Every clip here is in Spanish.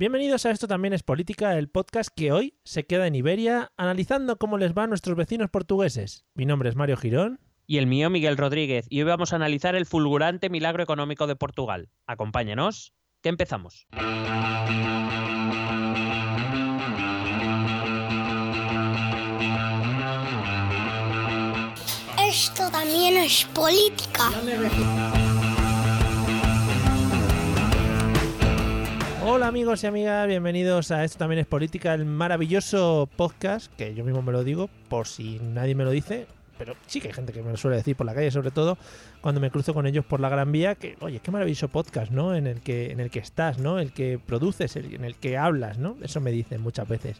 Bienvenidos a Esto también es política, el podcast que hoy se queda en Iberia analizando cómo les va a nuestros vecinos portugueses. Mi nombre es Mario Girón. Y el mío, Miguel Rodríguez, y hoy vamos a analizar el fulgurante milagro económico de Portugal. Acompáñenos, que empezamos. También es política. Hola amigos y amigas, bienvenidos a Esto también es política, el maravilloso podcast, que yo mismo me lo digo por si nadie me lo dice, pero sí que hay gente que me lo suele decir por la calle, sobre todo cuando me cruzo con ellos por la Gran Vía, que oye, qué maravilloso podcast, ¿no? En el que, en el que estás, ¿no? El que produces, en el que hablas, ¿no? Eso me dicen muchas veces.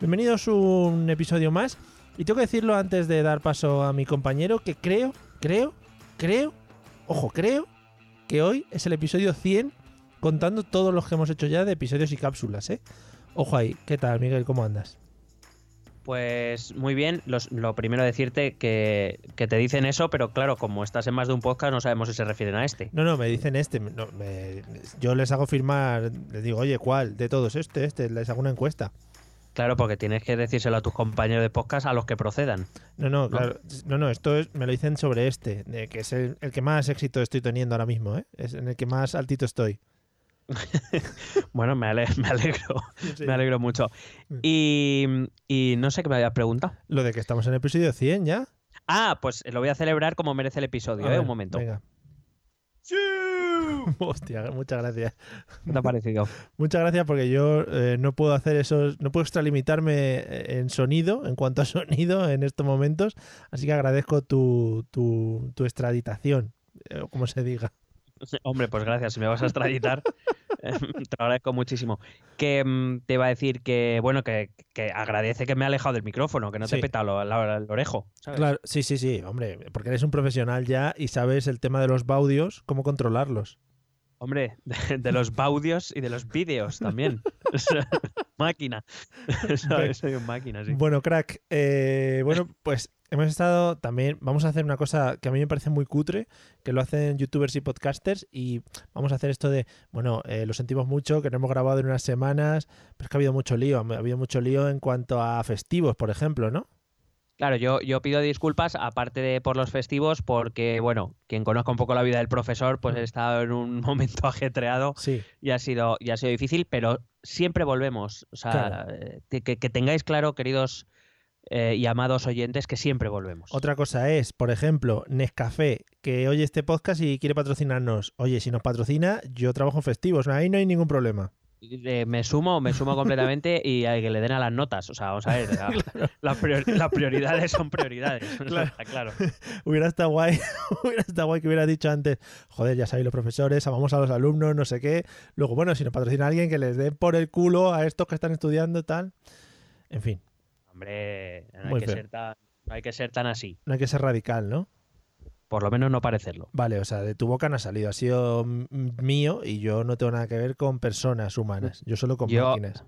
Bienvenidos a un episodio más. Y tengo que decirlo antes de dar paso a mi compañero, que creo, creo, creo, ojo, creo que hoy es el episodio 100 contando todos los que hemos hecho ya de episodios y cápsulas, ¿eh? Ojo ahí, ¿qué tal, Miguel? ¿Cómo andas? Pues muy bien, Los- lo primero decirte que, que te dicen eso, pero claro, como estás en más de un podcast, no sabemos si se refieren a este. No, no, me dicen este. no, me- yo les hago firmar, les digo, oye, ¿cuál? De todos, este, este, les hago una encuesta. Claro, porque tienes que decírselo a tus compañeros de podcast a los que procedan. No, no, claro. No, no, esto es, me lo dicen sobre este, de que es el, el que más éxito estoy teniendo ahora mismo, ¿eh? Es en el que más altito estoy. Bueno, me, ale- me alegro, Sí. me alegro mucho. Y, y no sé qué me habías preguntado. Lo de que estamos en el episodio 100 ya. Ah, pues lo voy a celebrar como merece el episodio, A ¿eh? ver, Un momento. Venga. Hostia, muchas gracias. ¿Qué te ha parecido? Muchas gracias porque yo eh, no puedo hacer esos, no puedo extralimitarme eh, en sonido, en cuanto a sonido en estos momentos, así que agradezco tu, tu, tu extraditación, eh, como se diga. Hombre, pues gracias, si me vas a extraditar, te lo agradezco muchísimo. Que mm, te iba a decir que, bueno, que, que agradece que me ha alejado del micrófono, que no te Sí. he petado lo- el orejo. ¿sabes? Claro, sí, sí, sí, hombre, porque eres un profesional ya y sabes el tema de los baudios, cómo controlarlos. Hombre, de, de los baudios y de los vídeos también. Máquina. Soy un máquina, sí. Bueno, crack, eh, bueno, pues hemos estado también, vamos a hacer una cosa que a mí me parece muy cutre, que lo hacen youtubers y podcasters, y vamos a hacer esto de, bueno, eh, lo sentimos mucho, que no hemos grabado en unas semanas, pero es que ha habido mucho lío, ha habido mucho lío en cuanto a festivos, por ejemplo, ¿no? Claro, yo, yo pido disculpas, aparte de por los festivos, porque, bueno, quien conozca un poco la vida del profesor, pues he estado en un momento ajetreado Sí, y ha sido, y ha sido difícil, pero siempre volvemos. O sea, Claro. eh, que, que tengáis claro, queridos eh, y amados oyentes, que siempre volvemos. Otra cosa es, por ejemplo, Nescafé, que oye este podcast y quiere patrocinarnos. Oye, si nos patrocina, yo trabajo en festivos, ahí no hay ningún problema. Eh, me sumo, me sumo completamente y a que le den a las notas. O sea, vamos a ver, la- las, prior- las prioridades son prioridades. Claro. está claro. Hubiera estado guay, hubiera estado guay que hubiera dicho antes, joder, ya sabéis los profesores, amamos a los alumnos, no sé qué. Luego, bueno, si nos patrocina alguien que les dé por el culo a estos que están estudiando tal. En fin, Hombre, no hay Muy que feo. ser tan, No hay que ser tan así. No hay que ser radical, ¿no? Por lo menos no parecerlo. Vale, o sea, de tu boca no ha salido, ha sido mío y yo no tengo nada que ver con personas humanas, yo solo con Yo- máquinas.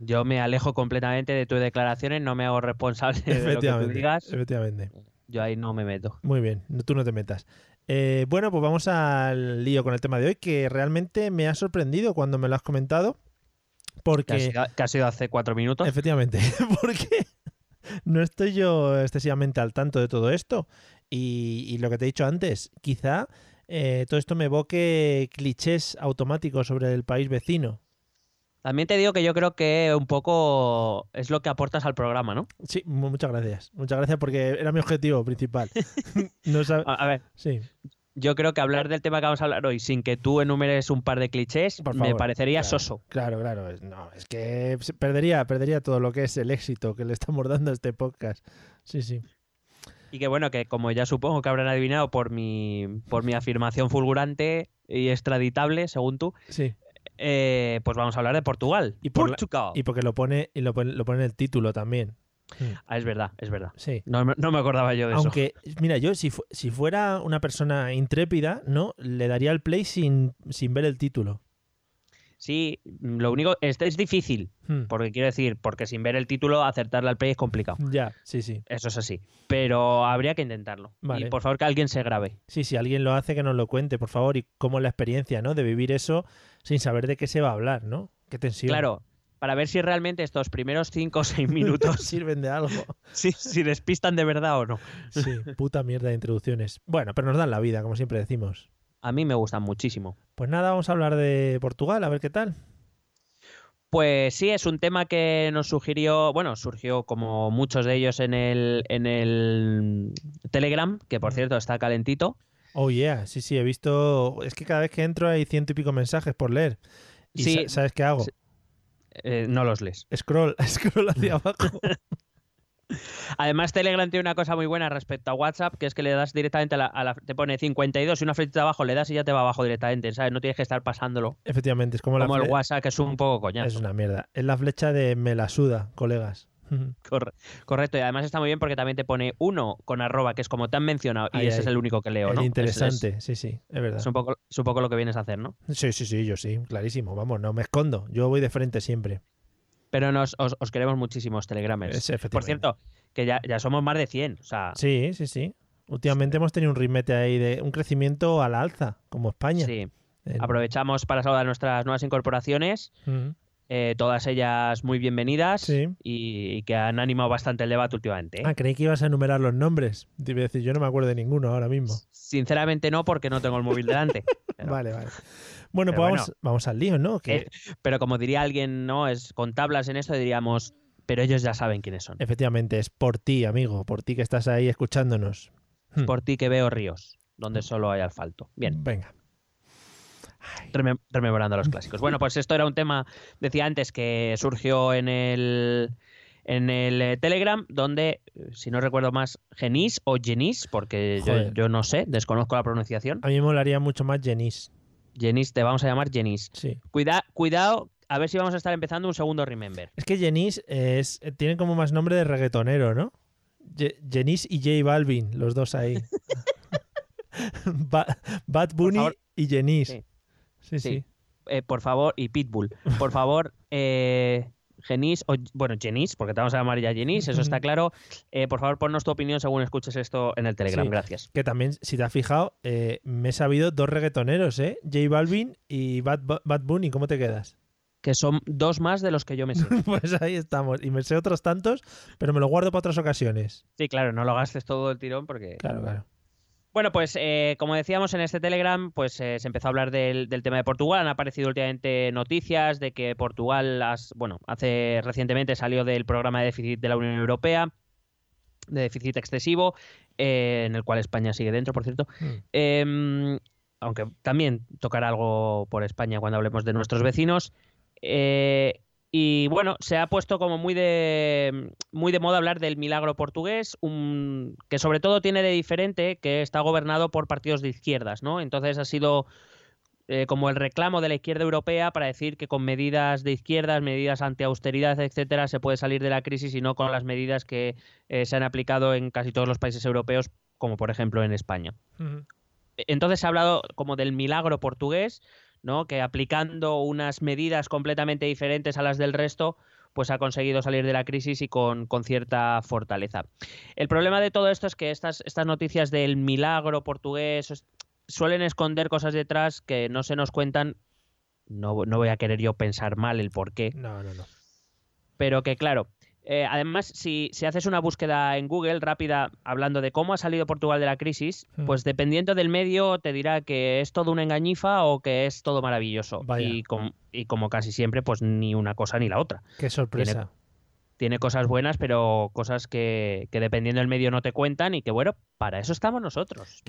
Yo me alejo completamente de tus declaraciones, no me hago responsable de lo que tú digas. efectivamente. Yo ahí no me meto. Muy bien, tú no te metas. Eh, bueno, pues vamos al lío con el tema de hoy, que realmente me ha sorprendido cuando me lo has comentado, Que ha porque... sido, que ha sido hace cuatro minutos. Efectivamente, porque no estoy yo excesivamente al tanto de todo esto. Y, y lo que te he dicho antes, quizá eh, todo esto me evoque clichés automáticos sobre el país vecino. También te digo que yo creo que un poco es lo que aportas al programa, ¿no? Sí, mu- muchas gracias. Muchas gracias porque era mi objetivo principal. no sab- A, ver, Sí, yo creo que hablar del tema que vamos a hablar hoy sin que tú enumeres un par de clichés me parecería claro. soso. claro, claro. No, es que perdería, perdería todo lo que es el éxito que le estamos dando a este podcast. Sí, sí. Y que bueno, que como ya supongo que habrán adivinado por mi, por mi afirmación fulgurante y extraditable, según tú, Sí. eh, pues vamos a hablar de Portugal. Y por la- Portugal. Y porque lo pone, y lo pone, lo pone en el título también. Ah, es verdad, es verdad. Sí. No, me- no me acordaba yo de eso. Aunque, mira, yo si, fu- si fuera una persona intrépida, ¿no? Le daría el play sin, sin ver el título. Sí, lo único, este es difícil, Hmm. porque quiero decir, porque sin ver el título acertarle al play es complicado. Ya, sí, sí. Eso es así. Pero habría que intentarlo. Vale. Y por favor que alguien se grabe. Sí, si alguien lo hace, que nos lo cuente, por favor. Y cómo es la experiencia, ¿no? De vivir eso sin saber de qué se va a hablar, ¿no? Qué tensión. Claro, para ver si realmente estos primeros 5 o 6 minutos Sirven de algo. si, si despistan de verdad o no. Sí, puta mierda de introducciones. Bueno, pero nos dan la vida, como siempre decimos. A mí me gustan muchísimo. Pues nada, vamos a hablar de Portugal, a ver qué tal. Pues sí, es un tema que nos sugirió, bueno, surgió como muchos de ellos en el, en el Telegram, que por cierto está calentito. Oh, yeah, sí, sí, he visto. Es que cada vez que entro hay ciento y pico mensajes por leer. ¿Y Sí. sa- sabes qué hago? Eh, no los lees. Scroll, scroll hacia abajo. Además, Telegram tiene una cosa muy buena respecto a WhatsApp, que es que le das directamente a la, a la- te pone 52 y una flechita abajo, le das y ya te va abajo directamente, ¿sabes? No tienes que estar pasándolo. Efectivamente, es como, la Como el fle- WhatsApp, que es un poco Es coñazo. una mierda. Es la flecha de me la suda, colegas. Corre- correcto, y además está muy bien porque también te pone uno con arroba, que es como te han mencionado, y Ahí, ese ahí. es el único que leo, El ¿no? Es- interesante, sí, sí, es verdad. Es, es un poco, es un poco lo que vienes a hacer, ¿no? Sí, sí, sí, yo sí, clarísimo. Vamos, no me escondo. Yo voy de frente siempre. Pero nos, os, os queremos muchísimos telegramers. Por cierto, que ya, ya somos más de 100. O sea, Sí, sí, sí. Últimamente hemos tenido un ritmete ahí de un crecimiento a la alza, como España. sí. Aprovechamos para saludar nuestras nuevas incorporaciones, eh, todas ellas muy bienvenidas Sí. y, y que han animado bastante el debate últimamente. ¿eh? Ah, creí que ibas a enumerar los nombres. Te iba a decir, yo no me acuerdo de ninguno ahora mismo. Sinceramente no, porque no tengo el móvil delante. Pero, Vale, vale. Bueno, pero pues bueno. vamos, al lío, ¿no? Que Eh, pero como diría alguien, ¿no? Es con tablas en esto diríamos, pero ellos ya saben quiénes son. efectivamente es por ti, amigo, por ti que estás ahí escuchándonos. Hmm. Por ti que veo ríos, donde solo hay asfalto. Bien. Venga. Remem- rememorando los clásicos. Bueno, pues esto era un tema, decía antes, que surgió en el en el eh, Telegram, donde, eh, si no recuerdo más, Genis o Genis, porque yo, yo no sé, desconozco la pronunciación. A mí me molaría mucho más Jenis. Te vamos a llamar Genis. Sí. Cuida, cuidado, a ver si vamos a estar empezando un segundo Remember. Es que Jenis es, eh, tiene como más nombre de reggaetonero, ¿no? Ye- Jenis y J Balvin, los dos ahí. Ba- Bad Bunny y Jenis. Sí. Sí, sí. Sí. Eh, por favor, y Pitbull, por favor, eh, Genis, o bueno, Genis, porque te vamos a llamar ya Genis, eso está claro. Eh, por favor, ponnos tu opinión según escuches esto en el Telegram. Sí. Gracias. Que también, si te has fijado, eh, me he sabido dos reggaetoneros, ¿eh? J Balvin y Bad, Bad Bunny. ¿Cómo te quedas? Que son dos más de los que yo me sé. Pues ahí estamos. Y me sé otros tantos, pero me lo guardo para otras ocasiones. Sí, claro, no lo gastes todo el tirón porque... Claro, claro. Bueno, pues eh, como decíamos en este Telegram, pues eh, se empezó a hablar del, del tema de Portugal. Han aparecido últimamente noticias de que Portugal, has- bueno, hace recientemente salió del programa de déficit de la Unión Europea, de déficit excesivo, eh, en el cual España sigue dentro, por cierto. Mm. Eh, aunque también tocará algo por España cuando hablemos de nuestros vecinos. Eh, y bueno, se ha puesto como muy de, muy de moda hablar del milagro portugués, un- que sobre todo tiene de diferente que está gobernado por partidos de izquierdas, ¿no? Entonces ha sido eh, como el reclamo de la izquierda europea para decir que con medidas de izquierdas, medidas anti-austeridad, etcétera, se puede salir de la crisis y no con las medidas que eh, se han aplicado en casi todos los países europeos, como por ejemplo en España. Entonces se ha hablado como del milagro portugués, ¿no? Que aplicando unas medidas completamente diferentes a las del resto, pues ha conseguido salir de la crisis y con, con cierta fortaleza. El problema de todo esto es que estas, estas noticias del milagro portugués suelen esconder cosas detrás que no se nos cuentan. No, no voy a querer yo pensar mal el por qué, No, no, no. pero que claro, eh, además si, si haces una búsqueda en Google rápida hablando de cómo ha salido Portugal de la crisis, Hmm. pues dependiendo del medio te dirá que es todo una engañifa o que es todo maravilloso. Y, com- y como casi siempre, pues ni una cosa ni la otra. Qué sorpresa. Tiene cosas buenas, pero cosas que, que dependiendo del medio no te cuentan y que bueno, para eso estamos nosotros.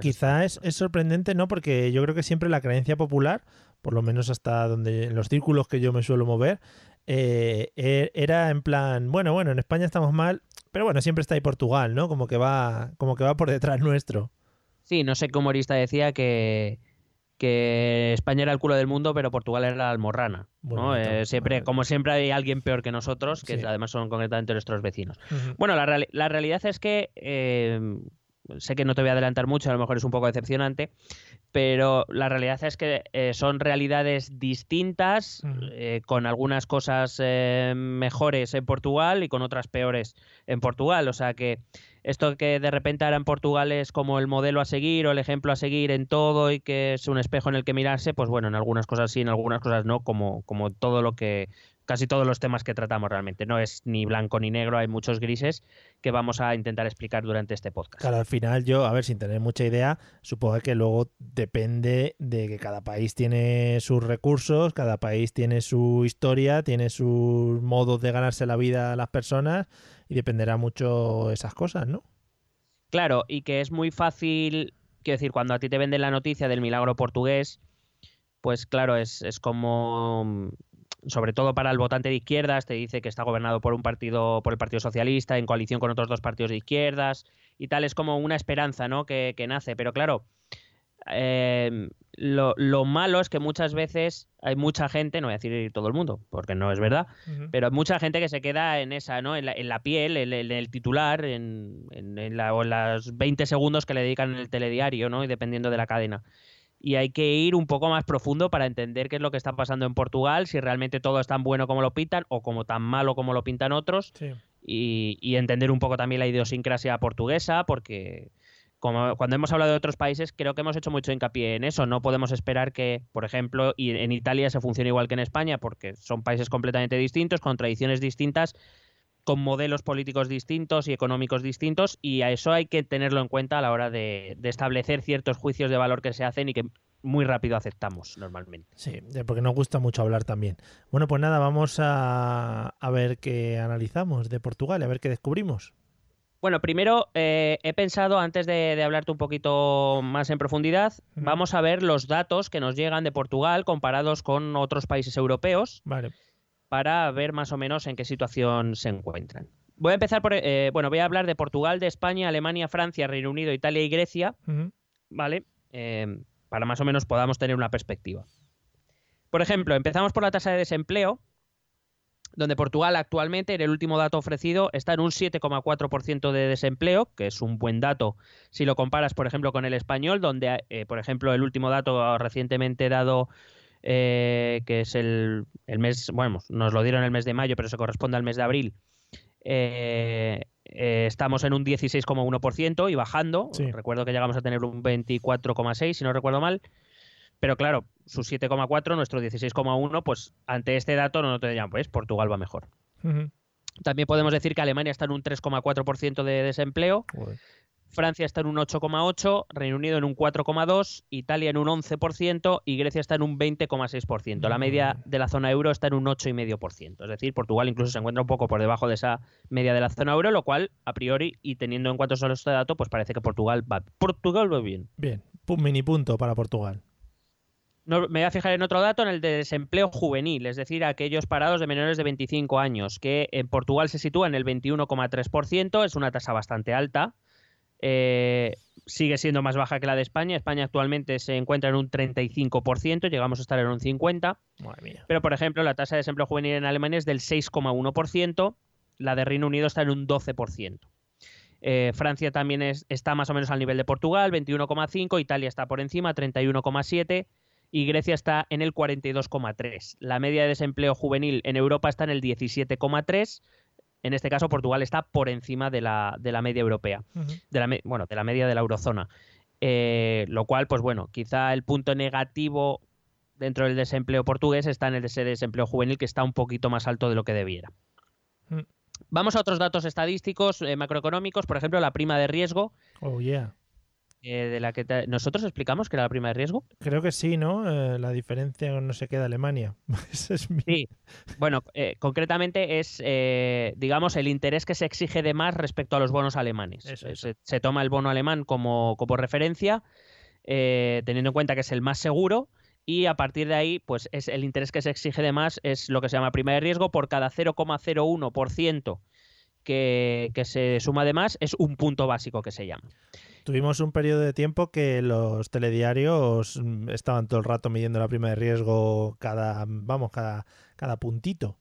Quizá, es, es sorprendente, ¿no? Porque yo creo que siempre la creencia popular, por lo menos hasta donde en los círculos que yo me suelo mover, eh, e- era en plan, bueno, bueno, en España estamos mal, pero bueno, siempre está ahí Portugal, ¿no? Como que va, como que va por detrás nuestro. Sí, no sé qué humorista decía que, que España era el culo del mundo, pero Portugal era la almorrana. ¿no? Eh, siempre, vale. como siempre hay alguien peor que nosotros, que Sí. además son concretamente nuestros vecinos. Bueno, la, la realidad es que eh, sé que no te voy a adelantar mucho, a lo mejor es un poco decepcionante, pero la realidad es que eh, son realidades distintas, eh, con algunas cosas eh, mejores en Portugal y con otras peores en Portugal. O sea que esto que de repente ahora en Portugal es como el modelo a seguir o el ejemplo a seguir en todo y que es un espejo en el que mirarse, pues bueno, en algunas cosas sí, en algunas cosas no, como, como todo lo que casi todos los temas que tratamos realmente. No es ni blanco ni negro, hay muchos grises que vamos a intentar explicar durante este podcast. Claro, al final yo, a ver, sin tener mucha idea, supongo que luego depende de que cada país tiene sus recursos, cada país tiene su historia, tiene sus modos de ganarse la vida a las personas y dependerá mucho esas cosas, ¿no? Claro, y que es muy fácil, quiero decir, cuando a ti te venden la noticia del milagro portugués, pues claro, es, es como, sobre todo para el votante de izquierdas, te dice que está gobernado por un partido, por el Partido Socialista, en coalición con otros dos partidos de izquierdas, y tal, es como una esperanza, ¿no? Que, que nace, pero claro, eh, lo, lo malo es que muchas veces hay mucha gente, no voy a decir todo el mundo, porque no es verdad, pero hay mucha gente que se queda en esa, ¿no? En la, en la piel, en, en el titular, en, la- o en los 20 segundos que le dedican en el telediario, ¿no? Y dependiendo de la cadena. Y hay que ir un poco más profundo para entender qué es lo que está pasando en Portugal, si realmente todo es tan bueno como lo pintan o como tan malo como lo pintan otros, Sí. y, y entender un poco también la idiosincrasia portuguesa, porque como cuando hemos hablado de otros países, creo que hemos hecho mucho hincapié en eso. No podemos esperar que, por ejemplo, y en Italia se funcione igual que en España, porque son países completamente distintos, con tradiciones distintas, con modelos políticos distintos y económicos distintos, y a eso hay que tenerlo en cuenta a la hora de, de establecer ciertos juicios de valor que se hacen y que muy rápido aceptamos normalmente. Sí, porque nos gusta mucho hablar también. Bueno, pues nada, vamos a, a ver qué analizamos de Portugal, a ver qué descubrimos. Bueno, primero eh, he pensado, antes de, de hablarte un poquito más en profundidad, vamos a ver los datos que nos llegan de Portugal comparados con otros países europeos Vale. Para ver más o menos en qué situación se encuentran. Voy a empezar por, eh, bueno, voy a hablar de Portugal, de España, Alemania, Francia, Reino Unido, Italia y Grecia. ¿vale? Eh, para más o menos podamos tener una perspectiva. Por ejemplo, empezamos por la tasa de desempleo, donde Portugal actualmente, en el último dato ofrecido, está en un 7,4% de desempleo, que es un buen dato si lo comparas, por ejemplo, con el español, donde, eh, por ejemplo, el último dato recientemente dado, eh, que es el, el mes, bueno, nos lo dieron el mes de mayo, pero se corresponde al mes de abril, eh, eh, estamos en un 16,1% y bajando. Sí. Recuerdo que llegamos a tener un 24,6, si no recuerdo mal. Pero claro, su 7,4, nuestro 16,1, pues ante este dato no te dirían, pues Portugal va mejor. También podemos decir que Alemania está en un 3,4% de desempleo. Francia está en un 8,8%, Reino Unido en un 4,2%, Italia en un 11% y Grecia está en un 20,6%. La media de la zona euro está en un 8,5%. Es decir, Portugal incluso se encuentra un poco por debajo de esa media de la zona euro, lo cual, a priori, y teniendo en cuenta solo este dato, pues parece que Portugal va, Portugal va bien. Bien, un mini punto para Portugal. No, me voy a fijar en otro dato, en el de desempleo juvenil, es decir, aquellos parados de menores de 25 años, que en Portugal se sitúa en el 21,3%, es una tasa bastante alta. Eh, sigue siendo más baja que la de España. España actualmente se encuentra en un 35%, llegamos a estar en un 50%. Madre mía. Pero, por ejemplo, la tasa de desempleo juvenil en Alemania es del 6,1%, la de Reino Unido está en un 12%. Eh, Francia también es- está más o menos al nivel de Portugal, 21,5%, Italia está por encima, 31,7%, y Grecia está en el 42,3%. La media de desempleo juvenil en Europa está en el 17,3%. En este caso, Portugal está por encima de la, de la media europea de la, bueno, de la media de la eurozona. Eh, lo cual, pues bueno, quizá el punto negativo dentro del desempleo portugués está en el de ese desempleo juvenil que está un poquito más alto de lo que debiera. Mm. Vamos a otros datos estadísticos eh, macroeconómicos, por ejemplo, la prima de riesgo, Oh, yeah. Eh, de la que te- nosotros explicamos que era la prima de riesgo. Creo que sí, ¿no? Eh, la diferencia no sé qué de Alemania. Ese es mi- Sí, bueno, eh, concretamente es, digamos, el interés que se exige de más respecto a los bonos alemanes. Eso, eso. Se, se toma el bono alemán como, como referencia, eh, teniendo en cuenta que es el más seguro, y a partir de ahí, pues es el interés que se exige de más es lo que se llama prima de riesgo. Por cada 0,01% que, que se suma de más, es un punto básico que se llama. Tuvimos un periodo de tiempo que los telediarios mm, estaban todo el rato midiendo la prima de riesgo cada, vamos, cada, cada puntito.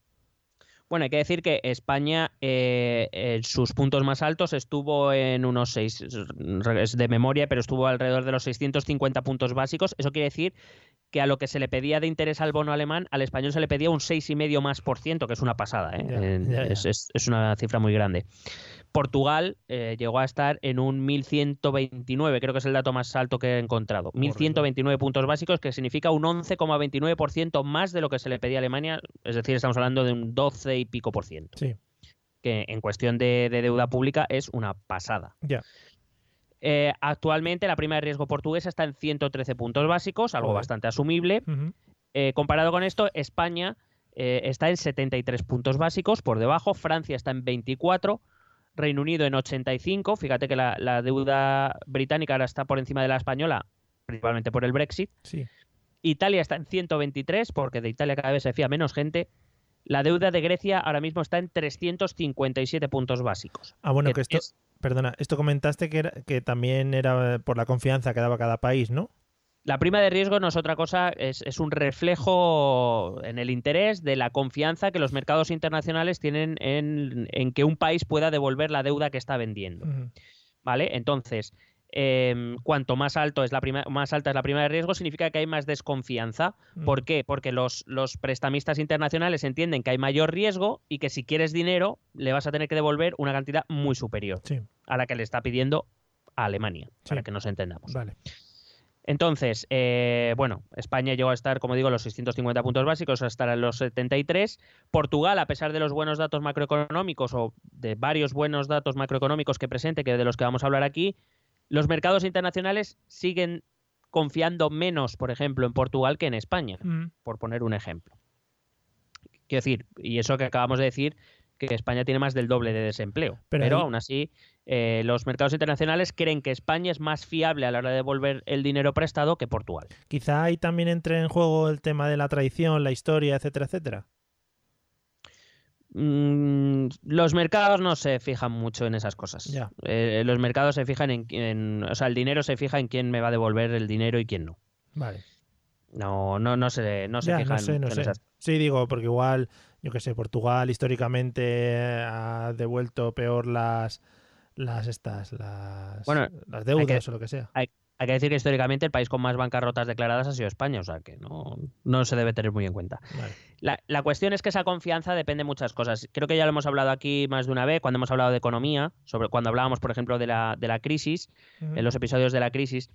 Bueno, hay que decir que España, eh, en sus puntos más altos, estuvo en unos 6, es de memoria, pero estuvo alrededor de los 650 puntos básicos. Eso quiere decir que a lo que se le pedía de interés al bono alemán, al español se le pedía un 6,5 más por ciento, que es una pasada, ¿eh? Ya, En- ya, ya. Es, es- es una cifra muy grande. Portugal eh, llegó a estar en un 1129, creo que es el dato más alto que he encontrado. 1129 puntos básicos, que significa un 11,29% más de lo que se le pedía a Alemania, es decir, estamos hablando de un 12 y pico por ciento, Sí, que en cuestión de, de deuda pública es una pasada. ya. Eh, actualmente la prima de riesgo portuguesa está en 113 puntos básicos, algo bastante asumible. Eh, comparado con esto, España está en 73 puntos básicos, por debajo, Francia está en 24, Reino Unido en 85, fíjate que la, la deuda británica ahora está por encima de la española, principalmente por el Brexit, Sí. Italia está en 123, porque de Italia cada vez se fía menos gente, la deuda de Grecia ahora mismo está en 357 puntos básicos. Ah, bueno, que esto, es- perdona, esto comentaste que, era, que también era por la confianza que daba cada país, ¿no? La prima de riesgo no es otra cosa, es, es un reflejo en el interés de la confianza que los mercados internacionales tienen en, en que un país pueda devolver la deuda que está vendiendo. ¿Vale? Entonces, em, cuanto más alto es la prima, más alta es la prima de riesgo, significa que hay más desconfianza. ¿Por qué? Porque los, los prestamistas internacionales entienden que hay mayor riesgo y que si quieres dinero, le vas a tener que devolver una cantidad muy superior Sí, a la que le está pidiendo a Alemania, para que nos entendamos. vale. Entonces, eh, bueno, España llegó a estar, como digo, en los 650 puntos básicos, a estar en los 73. Portugal, a pesar de los buenos datos macroeconómicos o de varios buenos datos macroeconómicos que presente, que de los que vamos a hablar aquí, los mercados internacionales siguen confiando menos, por ejemplo, en Portugal que en España, Mm. por poner un ejemplo. Quiero decir, y eso que acabamos de decir, que España tiene más del doble de desempleo. Pero Pero, ahí- aún así, eh, los mercados internacionales creen que España es más fiable a la hora de devolver el dinero prestado que Portugal. Quizá ahí también entre en juego el tema de la tradición, la historia, etcétera, etcétera. Mm, los mercados no se fijan mucho en esas cosas. Ya. Eh, los mercados se fijan en, en- O sea, el dinero se fija en quién me va a devolver el dinero y quién no. Vale. No, no, no se, no se Ya, fijan no sé, no en sé. esas Sí, digo, porque igual, yo que sé, Portugal históricamente ha devuelto peor las las estas, las, Bueno, las deudas que- o lo que sea. Hay, hay que decir que históricamente el país con más bancarrotas declaradas ha sido España, o sea que no, no se debe tener muy en cuenta. Vale. La, la cuestión es que esa confianza depende de muchas cosas. Creo que ya lo hemos hablado aquí más de una vez cuando hemos hablado de economía, sobre cuando hablábamos, por ejemplo, de la, de la crisis, en los episodios de la crisis.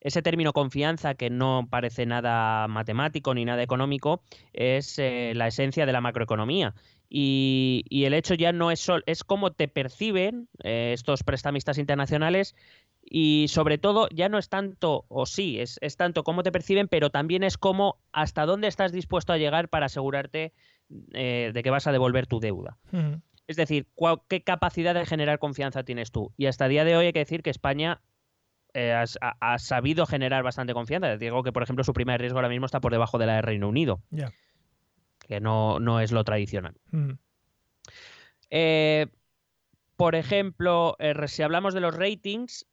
Ese término confianza, que no parece nada matemático ni nada económico, es eh, la esencia de la macroeconomía. Y, y el hecho ya no es sol, es cómo te perciben eh, estos prestamistas internacionales y sobre todo ya no es tanto, o sí, es, es tanto cómo te perciben, pero también es cómo hasta dónde estás dispuesto a llegar para asegurarte eh, de que vas a devolver tu deuda. Es decir, cuál- ¿qué capacidad de generar confianza tienes tú? Y hasta el día de hoy hay que decir que España eh, ha, sabido generar bastante confianza. Digo que, por ejemplo, su prima de riesgo ahora mismo está por debajo de la de Reino Unido, que no, no es lo tradicional. Ujú. Eh, por ejemplo, eh, si hablamos de los ratings,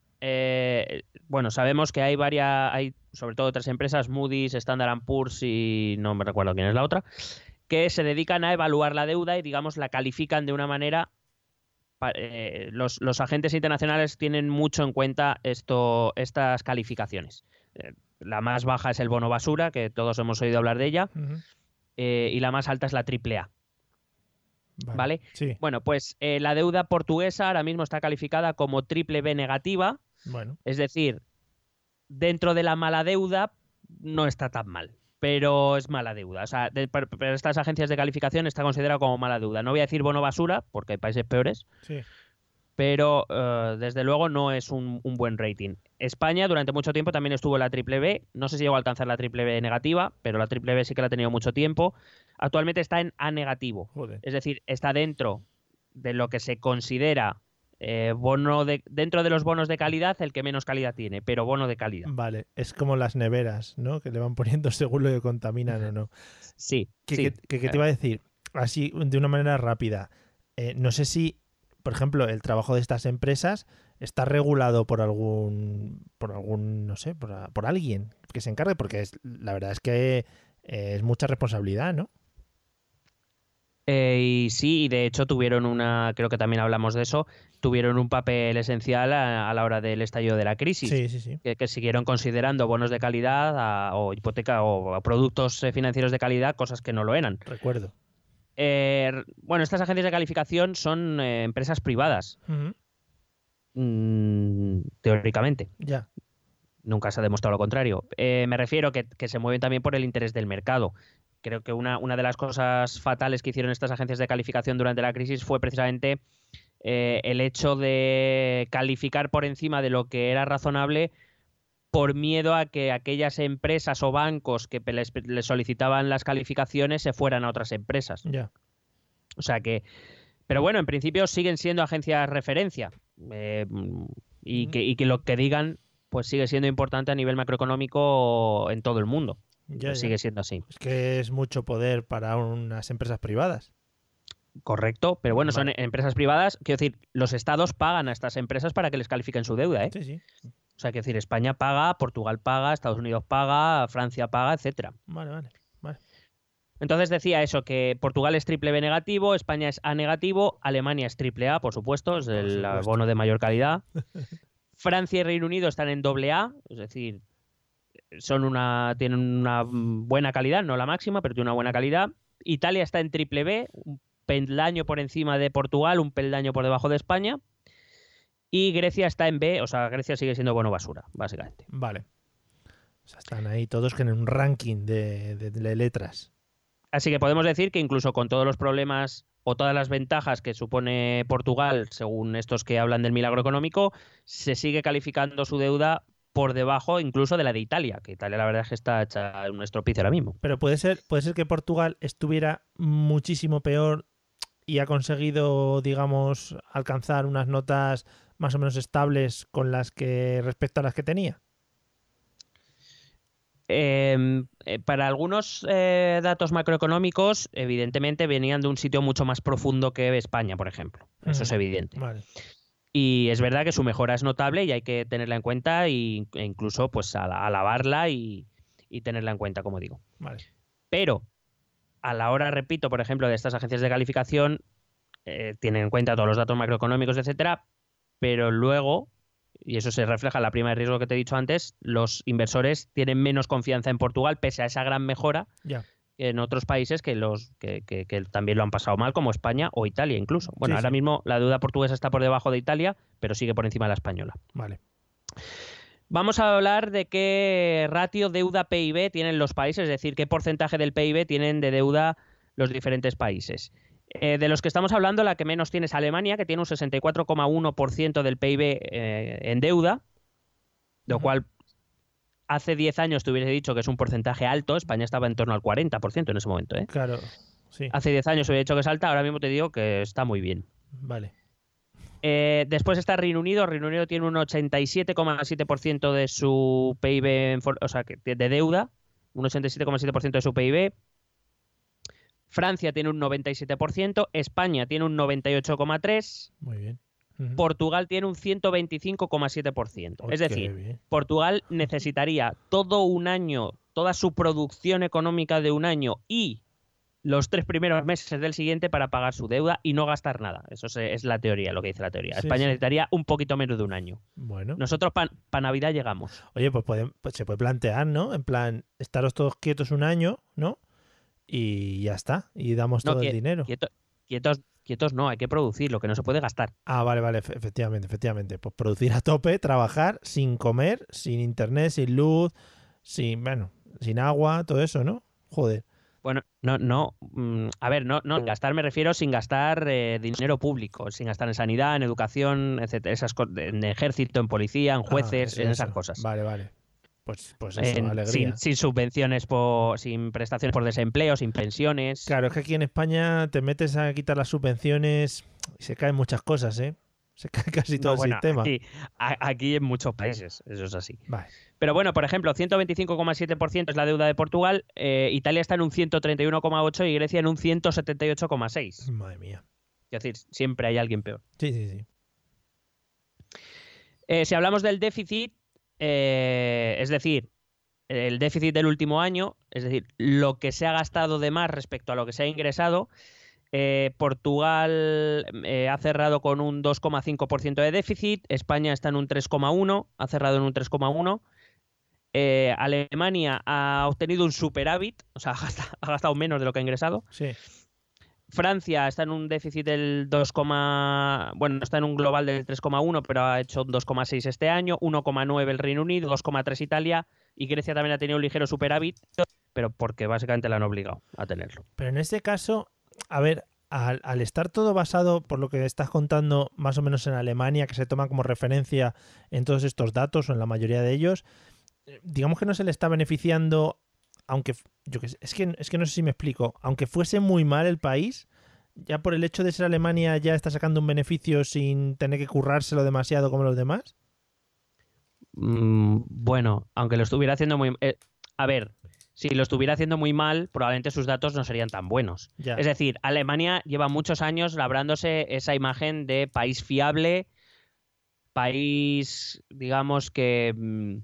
bueno, sabemos que hay varias, hay sobre todo tres empresas, Moody's, Standard Poor's y no me recuerdo quién es la otra, que se dedican a evaluar la deuda y, digamos, la califican de una manera. Eh, los, los agentes internacionales tienen mucho en cuenta esto, estas calificaciones. Eh, la más baja es el bono basura, que todos hemos oído hablar de ella, eh, y la más alta es la AAA. ¿Vale? Sí, Bueno, pues la deuda portuguesa ahora mismo está calificada como triple B negativa, bueno. es decir, dentro de la mala deuda no está tan mal, pero es mala deuda. O sea, de- para, para estas agencias de calificación está considerado como mala deuda. No voy a decir bono basura, porque hay países peores, Sí. pero eh, desde luego no es un, un buen rating. España durante mucho tiempo también estuvo en la triple B, no sé si llegó a alcanzar la triple B negativa, pero la triple B sí que la ha tenido mucho tiempo. Actualmente está en A negativo, Joder. es decir, está dentro de lo que se considera eh, bono de, dentro de los bonos de calidad el que menos calidad tiene, pero bono de calidad. Vale, es como las neveras, ¿no? Que le van poniendo según lo que contaminan o no. Sí, Que, sí. que- que- que te iba a decir, así de una manera rápida. eh, no sé si, por ejemplo, el trabajo de estas empresas está regulado por algún, por algún, no sé, por, por alguien que se encargue, porque es, la verdad es que eh, es mucha responsabilidad, ¿no? Eh, y sí, y de hecho tuvieron una, creo que también hablamos de eso, tuvieron un papel esencial a, a la hora del estallido de la crisis. Sí, sí, sí. que, que siguieron considerando bonos de calidad a- o hipoteca o productos eh, financieros de calidad, cosas que no lo eran. Recuerdo. Eh, bueno, estas agencias de calificación son eh, empresas privadas, mm, teóricamente. Ya. Nunca se ha demostrado lo contrario. Me refiero que, que se mueven también por el interés del mercado. Creo que una, una de las cosas fatales que hicieron estas agencias de calificación durante la crisis fue precisamente eh, el hecho de calificar por encima de lo que era razonable por miedo a que aquellas empresas o bancos que les, les solicitaban las calificaciones se fueran a otras empresas. Ya. O sea que, pero bueno, en principio siguen siendo agencias referencia eh, y, que, y que lo que digan pues sigue siendo importante a nivel macroeconómico en todo el mundo. Ya, Pues ya. sigue siendo así. Es que es mucho poder para unas empresas privadas. Correcto, pero bueno, Vale. son empresas privadas. Quiero decir, los estados pagan a estas empresas para que les califiquen su deuda, ¿eh? Sí, sí. O sea, quiero decir, España paga, Portugal paga, Estados Unidos paga, Francia paga, etcétera. Vale, vale. vale. Entonces decía eso, que Portugal es triple B negativo, España es A negativo, Alemania es triple A, por supuesto, es el supuesto. bono de mayor calidad. Francia y Reino Unido están en doble A, es decir, son una, tienen una buena calidad, no la máxima, pero tiene una buena calidad. Italia está en triple B, un peldaño por encima de Portugal, un peldaño por debajo de España. Y Grecia está en B, o sea, Grecia sigue siendo bono basura, básicamente. Vale. O sea, están ahí todos que en un ranking de, de- de letras. Así que podemos decir que incluso con todos los problemas o todas las ventajas que supone Portugal, según estos que hablan del milagro económico, se sigue calificando su deuda por debajo incluso de la de Italia, que Italia la verdad es que está hecha un estropicio ahora mismo. Pero puede ser, puede ser que Portugal estuviera muchísimo peor y ha conseguido, digamos, alcanzar unas notas más o menos estables con las que respecto a las que tenía. Eh, eh, para algunos eh, datos macroeconómicos, evidentemente venían de un sitio mucho más profundo que España, por ejemplo. Eso es evidente. Vale. Y es verdad que su mejora es notable y hay que tenerla en cuenta y- e incluso pues ala- alabarla y, y tenerla en cuenta, como digo. Vale. Pero a la hora, repito, por ejemplo, de estas agencias de calificación, eh, tienen en cuenta todos los datos macroeconómicos, etcétera, pero luego, y eso se refleja en la prima de riesgo que te he dicho antes, los inversores tienen menos confianza en Portugal, pese a esa gran mejora Ya. En otros países que los que, que- que también lo han pasado mal, como España o Italia incluso. Bueno, Sí, ahora sí. mismo la deuda portuguesa está por debajo de Italia, pero sigue por encima de la española. Vale. Vamos a hablar de qué ratio deuda-PIB tienen los países, es decir, qué porcentaje del PIB tienen de deuda los diferentes países. Eh, de los que estamos hablando, la que menos tiene es Alemania, que tiene un 64,1% del PIB eh, en deuda, lo cual hace 10 años te hubiese dicho que es un porcentaje alto, España estaba en torno al 40% en ese momento. ¿eh? Claro. Sí. Hace 10 años hubiera dicho que es alta, ahora mismo te digo que está muy bien. Vale. Eh, después está Reino Unido. Reino Unido tiene un 87,7% de su PIB, en for- o sea, de deuda, un 87,7% de su PIB. Francia tiene un 97%, España tiene un 98,3%, Muy bien. Portugal tiene un 125,7%. Oh, es decir. Portugal necesitaría todo un año, toda su producción económica de un año y los tres primeros meses del siguiente para pagar su deuda y no gastar nada. Eso es, es la teoría, lo que dice la teoría. Sí, España sí. necesitaría un poquito menos de un año. Bueno. Nosotros para Navidad llegamos. Oye, pues, pueden- pues se puede plantear, ¿no? En plan, estaros todos quietos un año, ¿no? Y ya está. Y damos No, todo el dinero. quieto- quietos, quietos no, hay que producir lo que no se puede gastar. Ah, vale, vale, efe- efectivamente, efectivamente. Pues producir a tope, trabajar sin comer, sin internet, sin luz, sin, bueno, sin agua, todo eso, ¿no? Joder. Bueno, no, no. mm, A ver, no, no, gastar me refiero sin gastar eh, dinero público, sin gastar en sanidad, en educación, etcétera, esas en ejército, en policía, en Ah, jueces, eso, en esas eso. cosas. Vale, vale. Pues, pues eso, En- alegría. sin, sin subvenciones, por, sin prestaciones por desempleo, sin pensiones. Claro, es que aquí en España te metes a quitar las subvenciones y se caen muchas cosas, ¿eh? Se cae casi todo No, bueno, el sistema. Aquí, aquí en muchos países, eso es así. Vale. Pero bueno, por ejemplo, 125,7% es la deuda de Portugal, eh, Italia está en un 131,8 y Grecia en un 178,6. Madre mía. Es decir, siempre hay alguien peor. Sí, sí, sí. Eh, si hablamos del déficit, eh, es decir, el déficit del último año, es decir, lo que se ha gastado de más respecto a lo que se ha ingresado, eh, Portugal eh, ha cerrado con un 2,5% de déficit, España está en un 3,1%, ha cerrado en un 3,1%. eh, Alemania ha obtenido un superávit, o sea, ha gastado, ha gastado menos de lo que ha ingresado. Sí. Francia está en un déficit del 2, bueno, está en un global del 3,1, pero ha hecho un 2,6 este año, 1,9 el Reino Unido, 2,3 Italia y Grecia también ha tenido un ligero superávit, pero porque básicamente la han obligado a tenerlo. Pero en este caso, a ver, al, al estar todo basado, por lo que estás contando, más o menos en Alemania, que se toma como referencia en todos estos datos, o en la mayoría de ellos, digamos que no se le está beneficiando, aunque, yo que sé, es que, es que no sé si me explico, aunque fuese muy mal el país, ya por el hecho de ser Alemania ya está sacando un beneficio sin tener que currárselo demasiado como los demás. Mm, bueno, aunque lo estuviera haciendo muy... eh, a ver, si lo estuviera haciendo muy mal, probablemente sus datos no serían tan buenos. Ya. Es decir, Alemania lleva muchos años labrándose esa imagen de país fiable, país, digamos que, mm,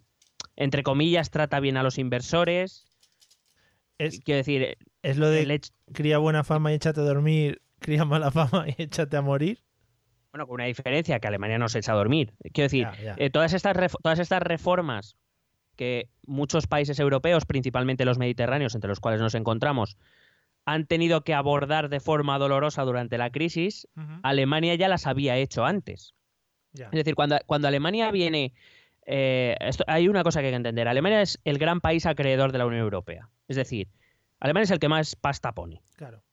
entre comillas, trata bien a los inversores. Es, Quiero decir, es lo de hecho- cría buena fama y échate a dormir, cría mala fama y échate a morir. bueno, con una diferencia, que Alemania no se echa a dormir. Quiero decir, Ya, ya. eh, todas, estas ref- todas estas reformas que muchos países europeos, principalmente los mediterráneos, entre los cuales nos encontramos, han tenido que abordar de forma dolorosa durante la crisis, Alemania ya las había hecho antes. Ya. Es decir, cuando, cuando Alemania viene... eh, esto- hay una cosa que hay que entender. Alemania es el gran país acreedor de la Unión Europea. Es decir, Alemania es el que más pasta pone. Claro.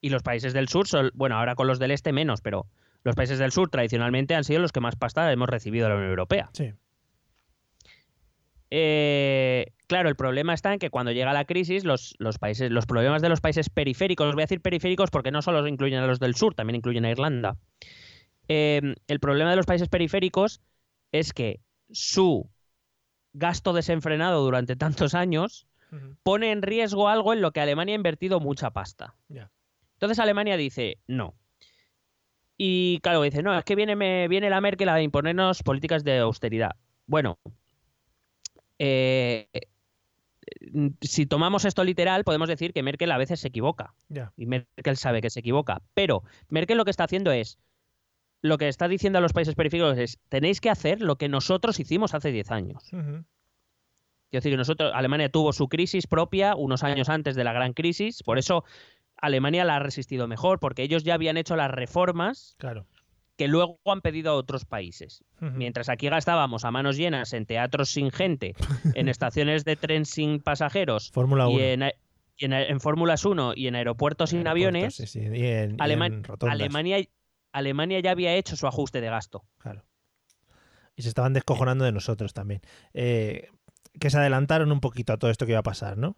Y los países del sur, son, bueno, ahora con los del este menos, pero los países del sur tradicionalmente han sido los que más pasta hemos recibido de la Unión Europea. Sí. Eh, claro, el problema está en que cuando llega la crisis, los, los países, los problemas de los países periféricos, os voy a decir periféricos porque no solo incluyen a los del sur, también incluyen a Irlanda. Eh, el problema de los países periféricos es que su gasto desenfrenado durante tantos años Pone en riesgo algo en lo que Alemania ha invertido mucha pasta. Entonces Alemania dice no. Y claro, dice, no, es que viene, me- viene la Merkel a imponernos políticas de austeridad. Bueno, eh, si tomamos esto literal, podemos decir que Merkel a veces se equivoca. Y Merkel sabe que se equivoca. Pero Merkel lo que está haciendo es, lo que está diciendo a los países periféricos es, tenéis que hacer lo que nosotros hicimos hace 10 años. Quiero decir que nosotros, Alemania tuvo su crisis propia unos años antes de la gran crisis, por eso Alemania la ha resistido mejor, porque ellos ya habían hecho las reformas Claro. que luego han pedido a otros países. Mientras aquí gastábamos a manos llenas en teatros sin gente, en estaciones de tren sin pasajeros Fórmula 1. y en, y en, en Fórmulas 1 y en aeropuertos sin Aeropuertos, aviones, sí, sí, y en- y Alemania, Alemania ya había hecho su ajuste de gasto. Claro. Y se estaban descojonando de nosotros también. Eh, que se adelantaron un poquito a todo esto que iba a pasar, ¿no?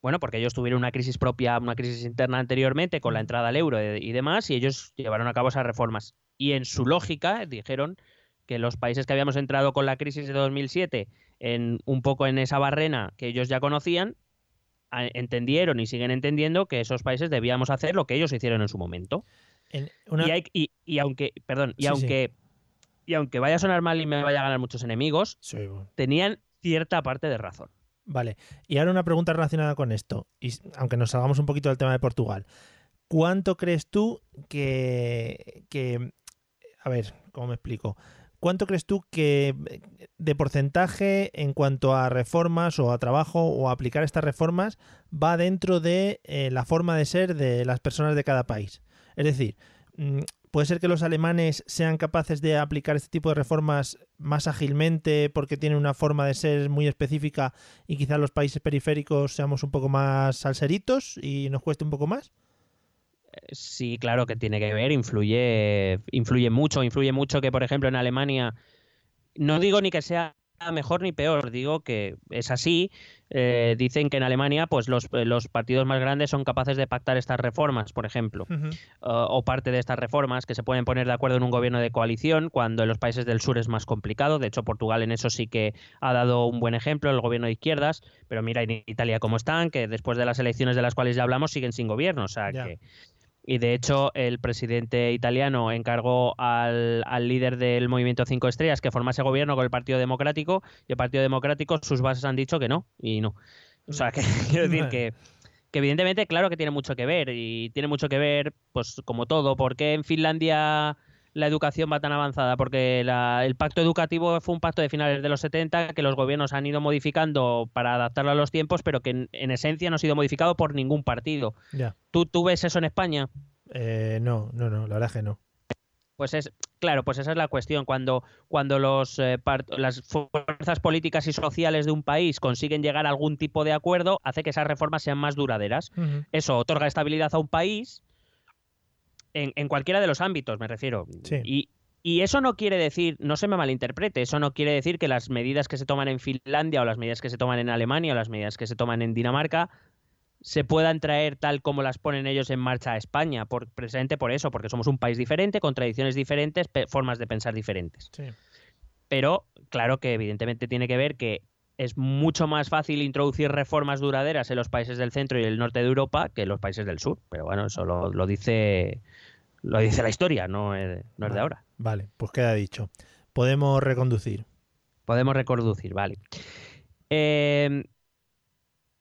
Bueno, porque ellos tuvieron una crisis propia, una crisis interna anteriormente con la entrada al euro y demás, y ellos llevaron a cabo esas reformas. Y en su lógica dijeron que los países que habíamos entrado con la crisis de 2007, en, un poco en esa barrena que ellos ya conocían, entendieron y siguen entendiendo que esos países debíamos hacer lo que ellos hicieron en su momento. En una- Y, hay- y- y aunque, perdón, y Sí, sí. aunque y aunque vaya a sonar mal y me vaya a ganar muchos enemigos, Sí, bueno. tenían cierta parte de razón. Vale. Y ahora una pregunta relacionada con esto. Y aunque nos salgamos un poquito del tema de Portugal. ¿Cuánto crees tú que, que- A ver, ¿cómo me explico? ¿Cuánto crees tú que de porcentaje en cuanto a reformas o a trabajo o a aplicar estas reformas va dentro de eh, la forma de ser de las personas de cada país? Es decir, mm, puede ser que los alemanes sean capaces de aplicar este tipo de reformas más ágilmente porque tienen una forma de ser muy específica y quizás los países periféricos seamos un poco más salseritos y nos cueste un poco más. Sí, claro que tiene que ver, influye, influye mucho, influye mucho que, por ejemplo, en Alemania, no digo ni que sea mejor ni peor, digo que es así. eh, dicen que en Alemania, pues los, los partidos más grandes son capaces de pactar estas reformas, por ejemplo, Ujú. o- o parte de estas reformas que se pueden poner de acuerdo en un gobierno de coalición, cuando en los países del sur es más complicado. De hecho, Portugal en eso sí que ha dado un buen ejemplo, el gobierno de izquierdas, pero mira en Italia cómo están, que después de las elecciones de las cuales ya hablamos siguen sin gobierno, o sea que y de hecho, el presidente italiano encargó al, al líder del movimiento Cinco Estrellas que formase gobierno con el Partido Democrático y el Partido Democrático, sus bases han dicho que no, y no. O sea, que quiero decir que, que evidentemente, claro que tiene mucho que ver, y tiene mucho que ver, pues como todo, ¿por qué en Finlandia la educación va tan avanzada? Porque la- el pacto educativo fue un pacto de finales de los 70 que los gobiernos han ido modificando para adaptarlo a los tiempos, pero que en, en esencia no ha sido modificado por ningún partido. Ya. ¿Tú, ¿Tú ves eso en España? Eh, no, no, no, la verdad es que no. Pues es, claro, pues esa es la cuestión. Cuando, cuando los, eh, las fuerzas políticas y sociales de un país consiguen llegar a algún tipo de acuerdo, hace que esas reformas sean más duraderas. Eso otorga estabilidad a un país en, en cualquiera de los ámbitos, me refiero. Sí. Y, y eso no quiere decir, no se me malinterprete, eso no quiere decir que las medidas que se toman en Finlandia o las medidas que se toman en Alemania o las medidas que se toman en Dinamarca se puedan traer tal como las ponen ellos en marcha a España, por, precisamente por eso, porque somos un país diferente, con tradiciones diferentes, formas de pensar diferentes. Sí. Pero claro que evidentemente tiene que ver que es mucho más fácil introducir reformas duraderas en los países del centro y el norte de Europa que en los países del sur. Pero bueno, eso lo, lo dice lo dice la historia, no es, no es de ahora. Vale, pues queda dicho. Podemos reconducir. Podemos reconducir, vale. Eh,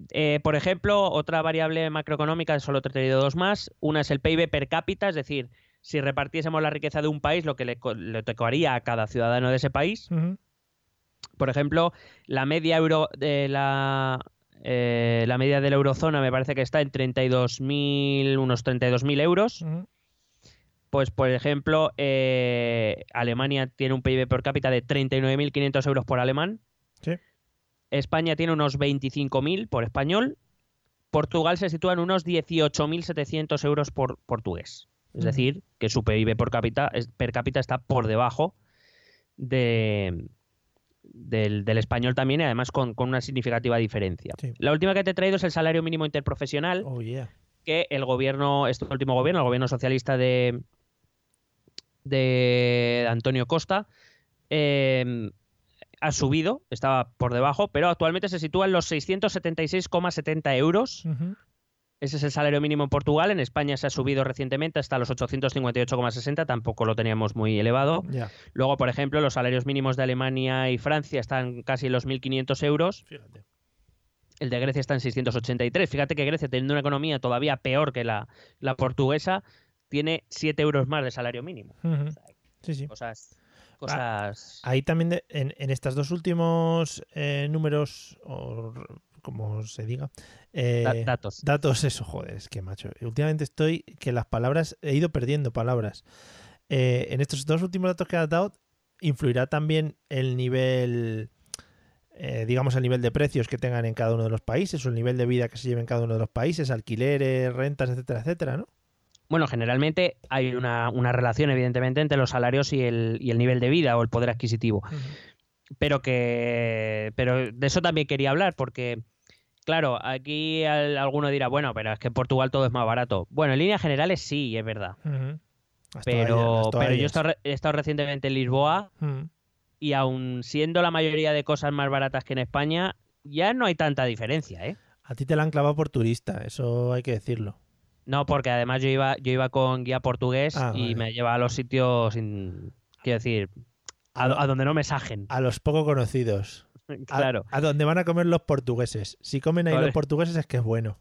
eh, por ejemplo, otra variable macroeconómica, solo te he traído dos más. Una es el PIB per cápita, es decir, si repartiésemos la riqueza de un país, lo que le, tocaría a cada ciudadano de ese país. Por ejemplo, la media euro de la eh, la media de la eurozona me parece que está en 32.000, unos 32.000 euros. Pues, por ejemplo, eh, Alemania tiene un PIB per cápita de 39.500 euros por alemán. Sí. España tiene unos 25.000 por español. Portugal se sitúa en unos 18.700 euros por portugués. Es decir, que su PIB per cápita, per cápita está por debajo de, del, del español también y además con, con una significativa diferencia. Sí. La última que te he traído es el salario mínimo interprofesional Oh, yeah. que el gobierno, este último gobierno, el gobierno socialista de, de Antonio Costa, eh, ha subido, estaba por debajo, pero actualmente se sitúa en los 676,70 euros. Ese es el salario mínimo en Portugal. En España se ha subido recientemente hasta los 858,60, tampoco lo teníamos muy elevado. Luego, por ejemplo, los salarios mínimos de Alemania y Francia están casi en los 1.500 euros. fíjate. El de Grecia está en 683. Fíjate que Grecia, teniendo una economía todavía peor que la, la portuguesa, tiene 7 euros más de salario mínimo. Sí, sí. Cosas. cosas... Ahí también, de- en, en estos dos últimos eh, números, o como se diga, eh, da- datos. datos, eso, joder, es que macho. Últimamente estoy que las palabras, he ido perdiendo palabras. Eh, en estos dos últimos datos que has dado, influirá también el nivel, eh, digamos, el nivel de precios que tengan en cada uno de los países, o el nivel de vida que se lleve en cada uno de los países, alquileres, rentas, etcétera, etcétera, ¿no? Bueno, generalmente hay una, una relación, evidentemente, entre los salarios y el, y el nivel de vida o el poder adquisitivo. Pero que. Pero de eso también quería hablar, porque. Claro, aquí al- alguno dirá, bueno, pero es que en Portugal todo es más barato. Bueno, en líneas generales sí, es verdad. Pero, yo he estado, re- he estado recientemente en Lisboa y aun siendo la mayoría de cosas más baratas que en España, ya no hay tanta diferencia, ¿eh? A ti te la han clavado por turista, eso hay que decirlo. No, porque además yo iba, yo iba con guía portugués Ah, y vale. me lleva a los sitios, sin, quiero decir, a, a donde no me sajen. A los poco conocidos. A- claro, A, donde van a comer los portugueses. Si comen ahí Vale. los portugueses es que es bueno.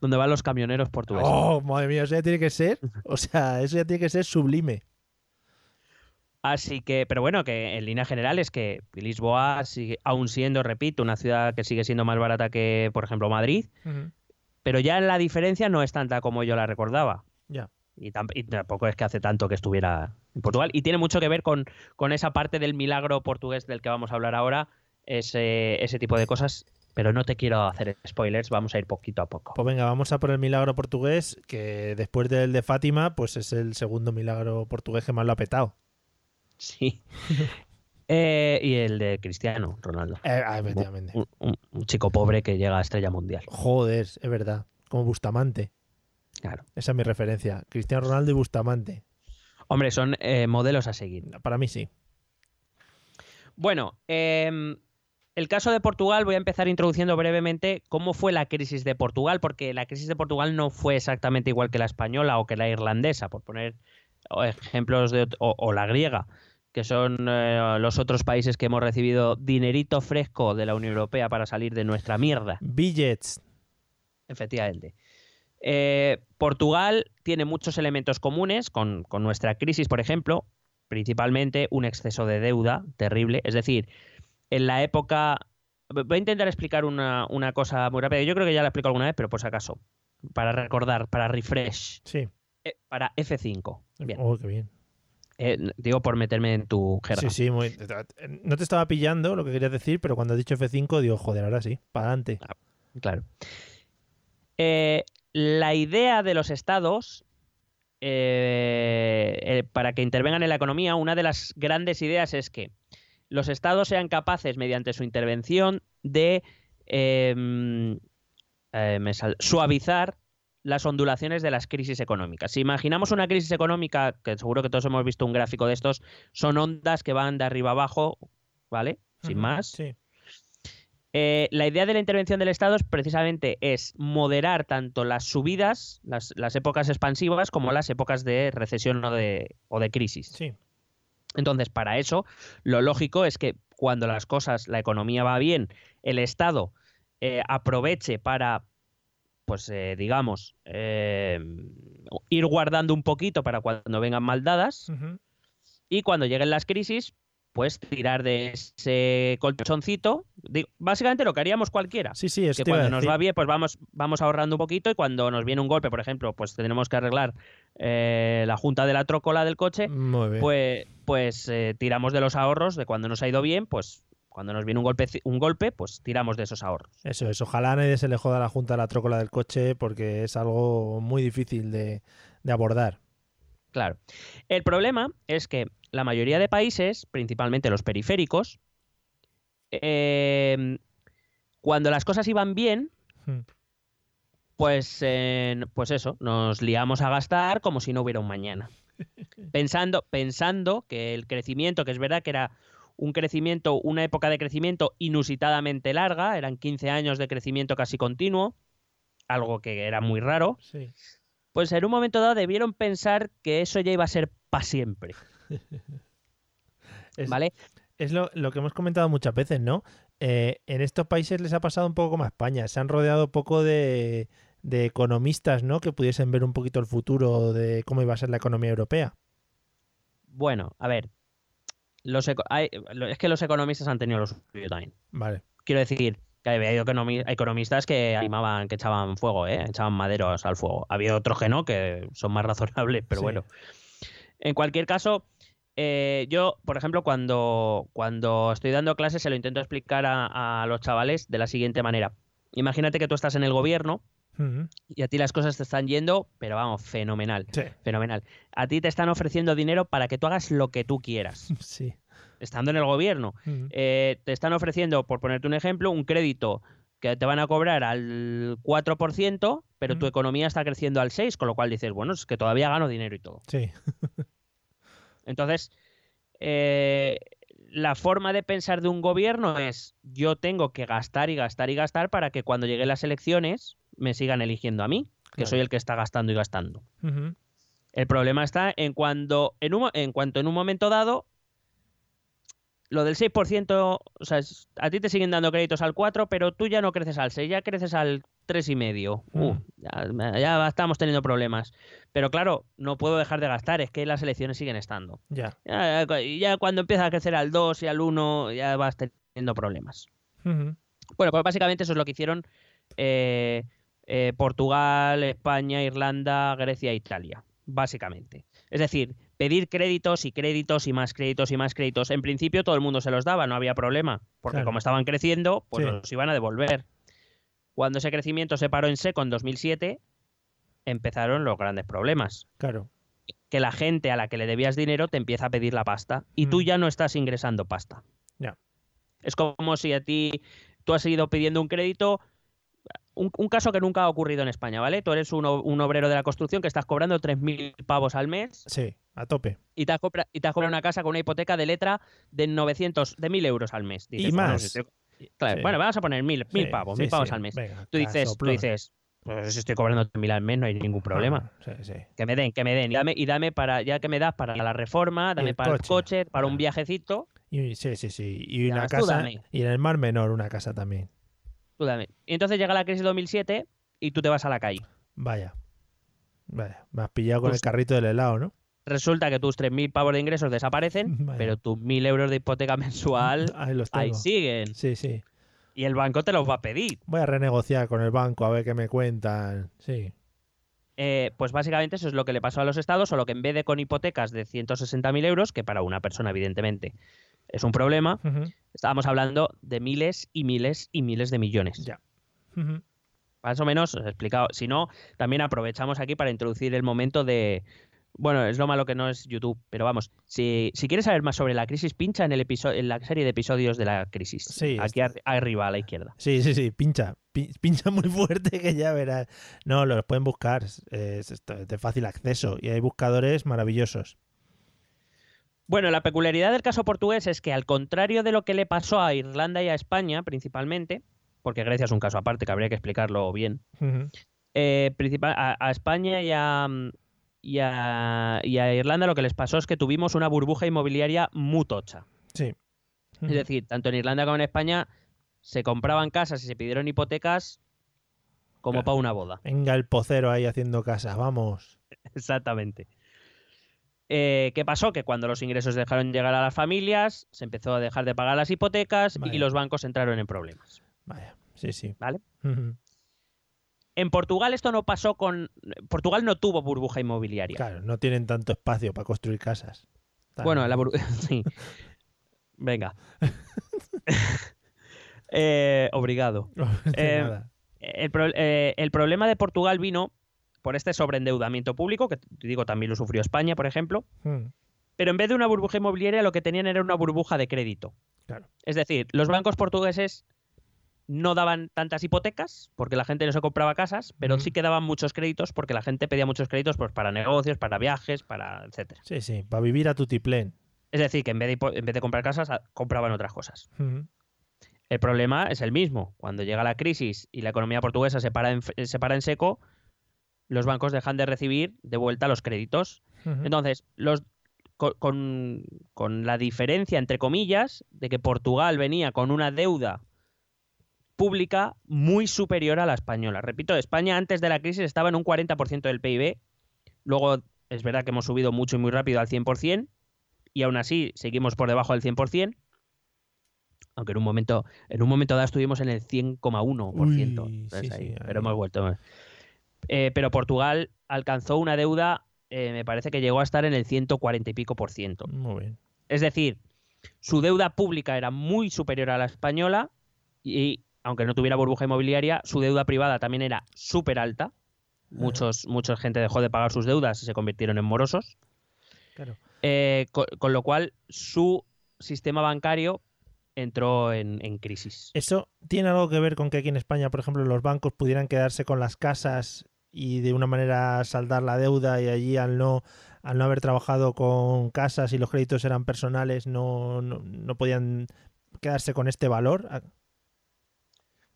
donde van los camioneros portugueses. Oh, madre mía, eso ya tiene que ser. O sea, eso ya tiene que ser sublime. Así que, pero bueno, que en línea general es que Lisboa sigue, aún siendo, repito, una ciudad que sigue siendo más barata que, por ejemplo, Madrid, pero ya la diferencia no es tanta como yo la recordaba. Ya. Y, y tampoco es que hace tanto que estuviera en Portugal. Y tiene mucho que ver con, con esa parte del milagro portugués del que vamos a hablar ahora, ese, ese tipo de cosas. Pero no te quiero hacer spoilers, vamos a ir poquito a poco. Pues venga, vamos a por el milagro portugués, que después del de Fátima, pues es el segundo milagro portugués que más lo ha petado. Sí. Eh, y el de Cristiano Ronaldo. Eh, ah, efectivamente. Un, un- un chico pobre que llega a estrella mundial. Joder, es verdad. Como Bustamante. Claro. Esa es mi referencia. Cristiano Ronaldo y Bustamante. Hombre, son eh, modelos a seguir. Para mí sí. Bueno, em, el caso de Portugal, voy a empezar introduciendo brevemente cómo fue la crisis de Portugal, porque la crisis de Portugal no fue exactamente igual que la española o que la irlandesa, por poner ejemplos de, o la griega, que son eh, los otros países que hemos recibido dinerito fresco de la Unión Europea para salir de nuestra mierda. Billets. Efectivamente. Eh, Portugal tiene muchos elementos comunes con, con nuestra crisis, por ejemplo, principalmente un exceso de deuda terrible. Es decir, en la época... Voy a intentar explicar una, una cosa muy rápida. Yo creo que ya la explico alguna vez, pero por si acaso. Para recordar, para refresh. Sí. Eh, para F5. Bien. Oh, qué bien. Eh, digo por meterme en tu jerga. Sí, sí, muy- no te estaba pillando lo que querías decir, pero cuando has dicho F5, digo, joder, ahora sí, para adelante. Claro. Eh, la idea de los estados eh, eh, para que intervengan en la economía, una de las grandes ideas es que los estados sean capaces, mediante su intervención, de em, eh, me suavizar las ondulaciones de las crisis económicas. Si imaginamos una crisis económica, que seguro que todos hemos visto un gráfico de estos, son ondas que van de arriba abajo, ¿vale? Sin más. Sí. Eh, la idea de la intervención del Estado es precisamente es moderar tanto las subidas, las, las épocas expansivas, como las épocas de recesión o de, o de crisis. Sí. Entonces, para eso, lo lógico es que cuando las cosas, la economía va bien, el Estado eh, aproveche para, pues eh, digamos, eh, ir guardando un poquito para cuando vengan mal dadas Ujú. y cuando lleguen las crisis, pues tirar de ese colchoncito. Digo, básicamente lo que haríamos cualquiera. Sí, sí, eso que cuando nos va bien, pues vamos, vamos ahorrando un poquito y cuando nos viene un golpe, por ejemplo, pues tenemos que arreglar eh, la junta de la trócola del coche, Muy bien. pues, pues eh, tiramos de los ahorros de cuando nos ha ido bien, pues cuando nos viene un golpe, un golpe, pues tiramos de esos ahorros. Eso es, ojalá a nadie se le joda la junta de la trócola del coche porque es algo muy difícil de, de abordar. Claro. El problema es que la mayoría de países, principalmente los periféricos, eh, cuando las cosas iban bien, Hmm. pues, eh, pues eso, nos liamos a gastar como si no hubiera un mañana. Pensando, pensando que el crecimiento, que es verdad que era un crecimiento, una época de crecimiento inusitadamente larga, eran 15 años de crecimiento casi continuo, algo que era muy raro, Sí. Pues en un momento dado debieron pensar que eso ya iba a ser para siempre, Es, ¿vale? es lo, lo que hemos comentado muchas veces, ¿no? Eh, en estos países les ha pasado un poco como a España. Se han rodeado poco de, de economistas, ¿no? Que pudiesen ver un poquito el futuro de cómo iba a ser la economía europea. Bueno, a ver, los eco- hay- lo- es que los economistas han tenido lo suyo también. Vale. Quiero decir que había economi- economistas que animaban, que echaban fuego, ¿eh? echaban maderos al fuego. Había otros que no, que son más razonables, pero Sí. bueno. En cualquier caso, eh, yo, por ejemplo, cuando, cuando estoy dando clases, se lo intento explicar a, a los chavales de la siguiente manera. Imagínate que tú estás en el gobierno y a ti las cosas te están yendo, pero vamos, fenomenal. Sí. Fenomenal. A ti te están ofreciendo dinero para que tú hagas lo que tú quieras, Sí. Estando en el gobierno. Eh, te están ofreciendo, por ponerte un ejemplo, un crédito que te van a cobrar al 4%, pero tu economía está creciendo al 6%, con lo cual dices, bueno, es que todavía gano dinero y todo. Sí. Entonces, eh, la forma de pensar de un gobierno es, yo tengo que gastar y gastar y gastar para que cuando lleguen las elecciones me sigan eligiendo a mí. que Claro. soy el que está gastando y gastando. El problema está en cuando en, un, en cuanto en un momento dado lo del 6%, o sea, a ti te siguen dando créditos al 4, pero tú ya no creces al 6, ya creces al 3,5. Uh, Mm. ya, ya estamos teniendo problemas. Pero claro, no puedo dejar de gastar, es que las elecciones siguen estando. Ya. Ya, ya cuando empieza a crecer al 2 y al 1, ya vas teniendo problemas. Bueno, pues básicamente eso es lo que hicieron eh, eh, Portugal, España, Irlanda, Grecia e Italia, básicamente. Es decir, pedir créditos y créditos y más créditos y más créditos. En principio todo el mundo se los daba, no había problema, porque Claro. como estaban creciendo, pues Sí. los iban a devolver. Cuando ese crecimiento se paró en seco en 2007, empezaron los grandes problemas. Claro. Que la gente a la que le debías dinero te empieza a pedir la pasta y tú Mm. ya no estás ingresando pasta. Ya. Es como si a ti tú has ido pidiendo un crédito. Un, un caso que nunca ha ocurrido en España, ¿vale? Tú eres un, un obrero de la construcción que estás cobrando 3.000 pavos al mes Sí, a tope. y te, has compra- y te has comprado una casa con una hipoteca de letra de 900, de 1.000 euros al mes. Y bueno, más. Claro, Sí. Bueno, vamos a poner 1.000 mil Sí, pavos, sí, 1.000 pavos sí. al mes. Venga, Tú dices, tú dices, pues si estoy cobrando 3.000 al mes, no hay ningún problema. Ah, sí, sí. Que me den, que me den. Y dame, y dame para, ya que me das para la reforma, dame el para el coche. para un Ah. viajecito, Y, sí, sí, sí. Y Ya, una casa. Y en el Mar Menor, una casa también. Tú. Y entonces llega la crisis 2007 y tú te vas a la calle. Vaya. Vaya. Me has pillado con Pues- el carrito del helado, ¿no? Resulta que tus 3.000 pavos de ingresos desaparecen, Vaya. pero tus 1.000 euros de hipoteca mensual Ahí los ahí siguen. Sí, sí. Y el banco te los va a pedir. Voy a renegociar con el banco a ver qué me cuentan. Sí. Eh, pues básicamente eso es lo que le pasó a los estados, solo que en vez de con hipotecas de 160.000 euros, que para una persona evidentemente es un problema, estábamos hablando de miles y miles y miles de millones. Ya. Más o menos os he explicado. Si no, también aprovechamos aquí para introducir el momento de... Bueno, es lo malo que no es YouTube, pero vamos, si, si quieres saber más sobre la crisis, pincha en, el episodio, en la serie de episodios de la crisis. Sí, aquí ar- arriba a la izquierda. Sí, sí, sí, pincha. Pi- Pincha muy fuerte que ya verás. No, los pueden buscar. Es, es de fácil acceso y hay buscadores maravillosos. Bueno, la peculiaridad del caso portugués es que al contrario de lo que le pasó a Irlanda y a España principalmente, porque Grecia es un caso aparte que habría que explicarlo bien, eh, principal, a, a España y a, y, a, y a Irlanda lo que les pasó es que tuvimos una burbuja inmobiliaria muy tocha. Sí. Es decir, tanto en Irlanda como en España se compraban casas y se pidieron hipotecas como Claro. para una boda. Venga el pocero ahí haciendo casa, vamos. Exactamente. Eh, ¿Qué pasó? Que cuando los ingresos dejaron llegar a las familias, se empezó a dejar de pagar las hipotecas y los bancos entraron en problemas. Vaya, sí, sí. ¿Vale? En Portugal esto no pasó con... Portugal no tuvo burbuja inmobiliaria. Claro, no tienen tanto espacio para construir casas. Tan- Bueno, la burbuja... sí. Venga. Eh, obrigado. No, Eh, nada. El, pro- eh, el problema de Portugal vino por este sobreendeudamiento público, que te digo también lo sufrió España, por ejemplo, Mm, pero en vez de una burbuja inmobiliaria lo que tenían era una burbuja de crédito. Claro. Es decir, los bancos portugueses no daban tantas hipotecas porque la gente no se compraba casas, pero sí que daban muchos créditos porque la gente pedía muchos créditos pues, para negocios, para viajes, para etcétera. Sí, sí, para vivir a tutiplén. Es decir, que en vez de, en vez de comprar casas, compraban otras cosas. El problema es el mismo. Cuando llega la crisis y la economía portuguesa se para en, se para en seco, los bancos dejan de recibir de vuelta los créditos. Entonces, los, co- con, con la diferencia, entre comillas, de que Portugal venía con una deuda pública muy superior a la española. Repito, España antes de la crisis estaba en un 40% del PIB. Luego, es verdad que hemos subido mucho y muy rápido al 100%, y aún así seguimos por debajo del 100%. Aunque en un momento, en un momento dado estuvimos en el 100,1%. Uy, Entonces sí, ahí, sí, pero ahí. hemos vuelto. Eh, pero Portugal alcanzó una deuda, eh, me parece que llegó a estar en el 140 y pico por ciento. Muy bien. Es decir, su deuda pública era muy superior a la española y, aunque no tuviera burbuja inmobiliaria, su deuda privada también era súper alta. Muchos, mucha gente dejó de pagar sus deudas y se convirtieron en morosos. Claro. Eh, co- con, lo cual, su sistema bancario entró en, en crisis. ¿Eso tiene algo que ver con que aquí en España, por ejemplo, los bancos pudieran quedarse con las casas y de una manera saldar la deuda y allí al no al no haber trabajado con casas y los créditos eran personales no, no, no podían quedarse con este valor? Ah,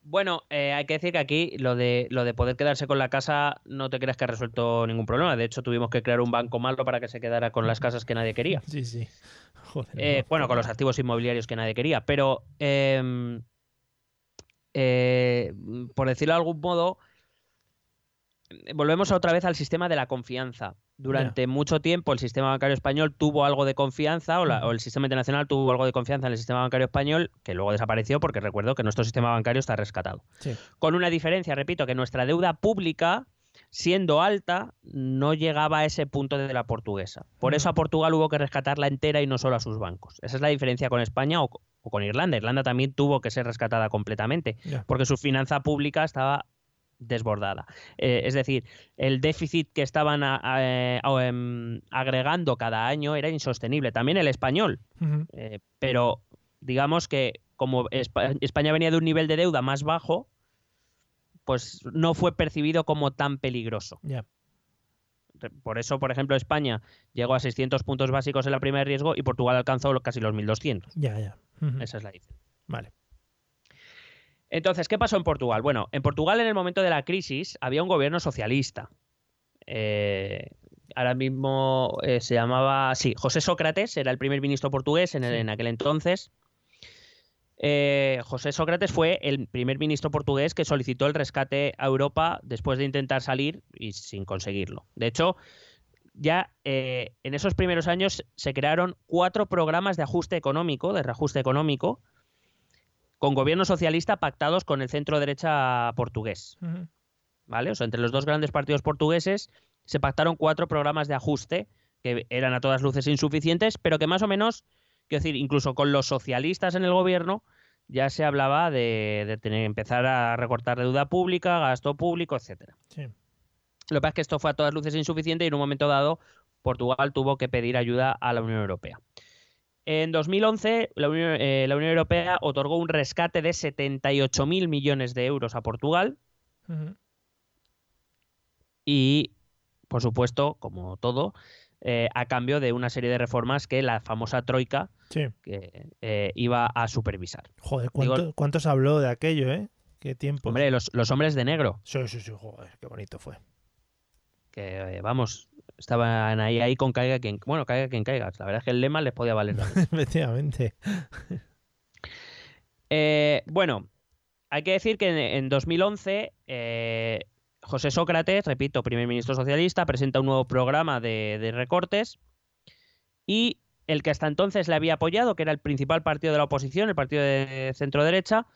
Bueno, eh, hay que decir que aquí lo de, lo de poder quedarse con la casa no te creas que ha resuelto ningún problema. De hecho, tuvimos que crear un banco malo para que se quedara con las casas que nadie quería. Sí, sí. Joder. Eh, no. bueno, con los activos inmobiliarios que nadie quería. Pero, em, eh, por decirlo de algún modo, volvemos otra vez al sistema de la confianza. Durante mucho tiempo el sistema bancario español tuvo algo de confianza, o, la- o el sistema internacional tuvo algo de confianza en el sistema bancario español, que luego desapareció porque recuerdo que nuestro sistema bancario está rescatado. Sí. Con una diferencia, repito, que nuestra deuda pública, siendo alta, no llegaba a ese punto de la portuguesa. Por eso a Portugal hubo que rescatarla entera y no solo a sus bancos. Esa es la diferencia con España o, o con Irlanda. Irlanda también tuvo que ser rescatada completamente, porque su finanza pública estaba desbordada. Eh, es decir, el déficit que estaban a- a- eh, a- em, agregando cada año era insostenible. También el español. Eh, pero digamos que como Espa- España venía de un nivel de deuda más bajo, pues no fue percibido como tan peligroso. Por eso, por ejemplo, España llegó a 600 puntos básicos en la prima de riesgo y Portugal alcanzó casi los 1200. Ya, ya. Esa es la diferencia. Vale. Entonces, ¿qué pasó en Portugal? Bueno, en Portugal en el momento de la crisis había un gobierno socialista. Eh, ahora mismo eh, se llamaba, sí, José Sócrates era el primer ministro portugués en, el- en aquel entonces. Eh, José Sócrates fue el primer ministro portugués que solicitó el rescate a Europa después de intentar salir y sin conseguirlo. De hecho, ya eh, en esos primeros años se crearon cuatro programas de ajuste económico, de reajuste económico, con gobierno socialista pactados con el centro derecha portugués. ¿Vale? O sea, entre los dos grandes partidos portugueses se pactaron cuatro programas de ajuste que eran a todas luces insuficientes, pero que más o menos, quiero decir, incluso con los socialistas en el gobierno ya se hablaba de, de tener, empezar a recortar deuda pública, gasto público, etcétera. Sí. Lo que pasa es que esto fue a todas luces insuficiente y en un momento dado Portugal tuvo que pedir ayuda a la Unión Europea. En 2011, la Unión, eh, la Unión Europea otorgó un rescate de 78.000 millones de euros a Portugal y, por supuesto, como todo, eh, a cambio de una serie de reformas que la famosa Troika Sí. que, eh, iba a supervisar. Joder, Digo- ¿cuánto, cuánto se habló de aquello, eh? Qué tiempo. Hombre, los, los hombres de negro, Sí, sí, sí, joder, qué bonito fue. que vamos, estaban ahí, ahí con caiga quien, bueno, caiga quien caiga. La verdad es que el lema les podía valer. Efectivamente. Eh, bueno, hay que decir que en, en 2011 eh, José Sócrates, repito, primer ministro socialista, presenta un nuevo programa de, de recortes y el que hasta entonces le había apoyado, que era el principal partido de la oposición, el partido de centro derecha,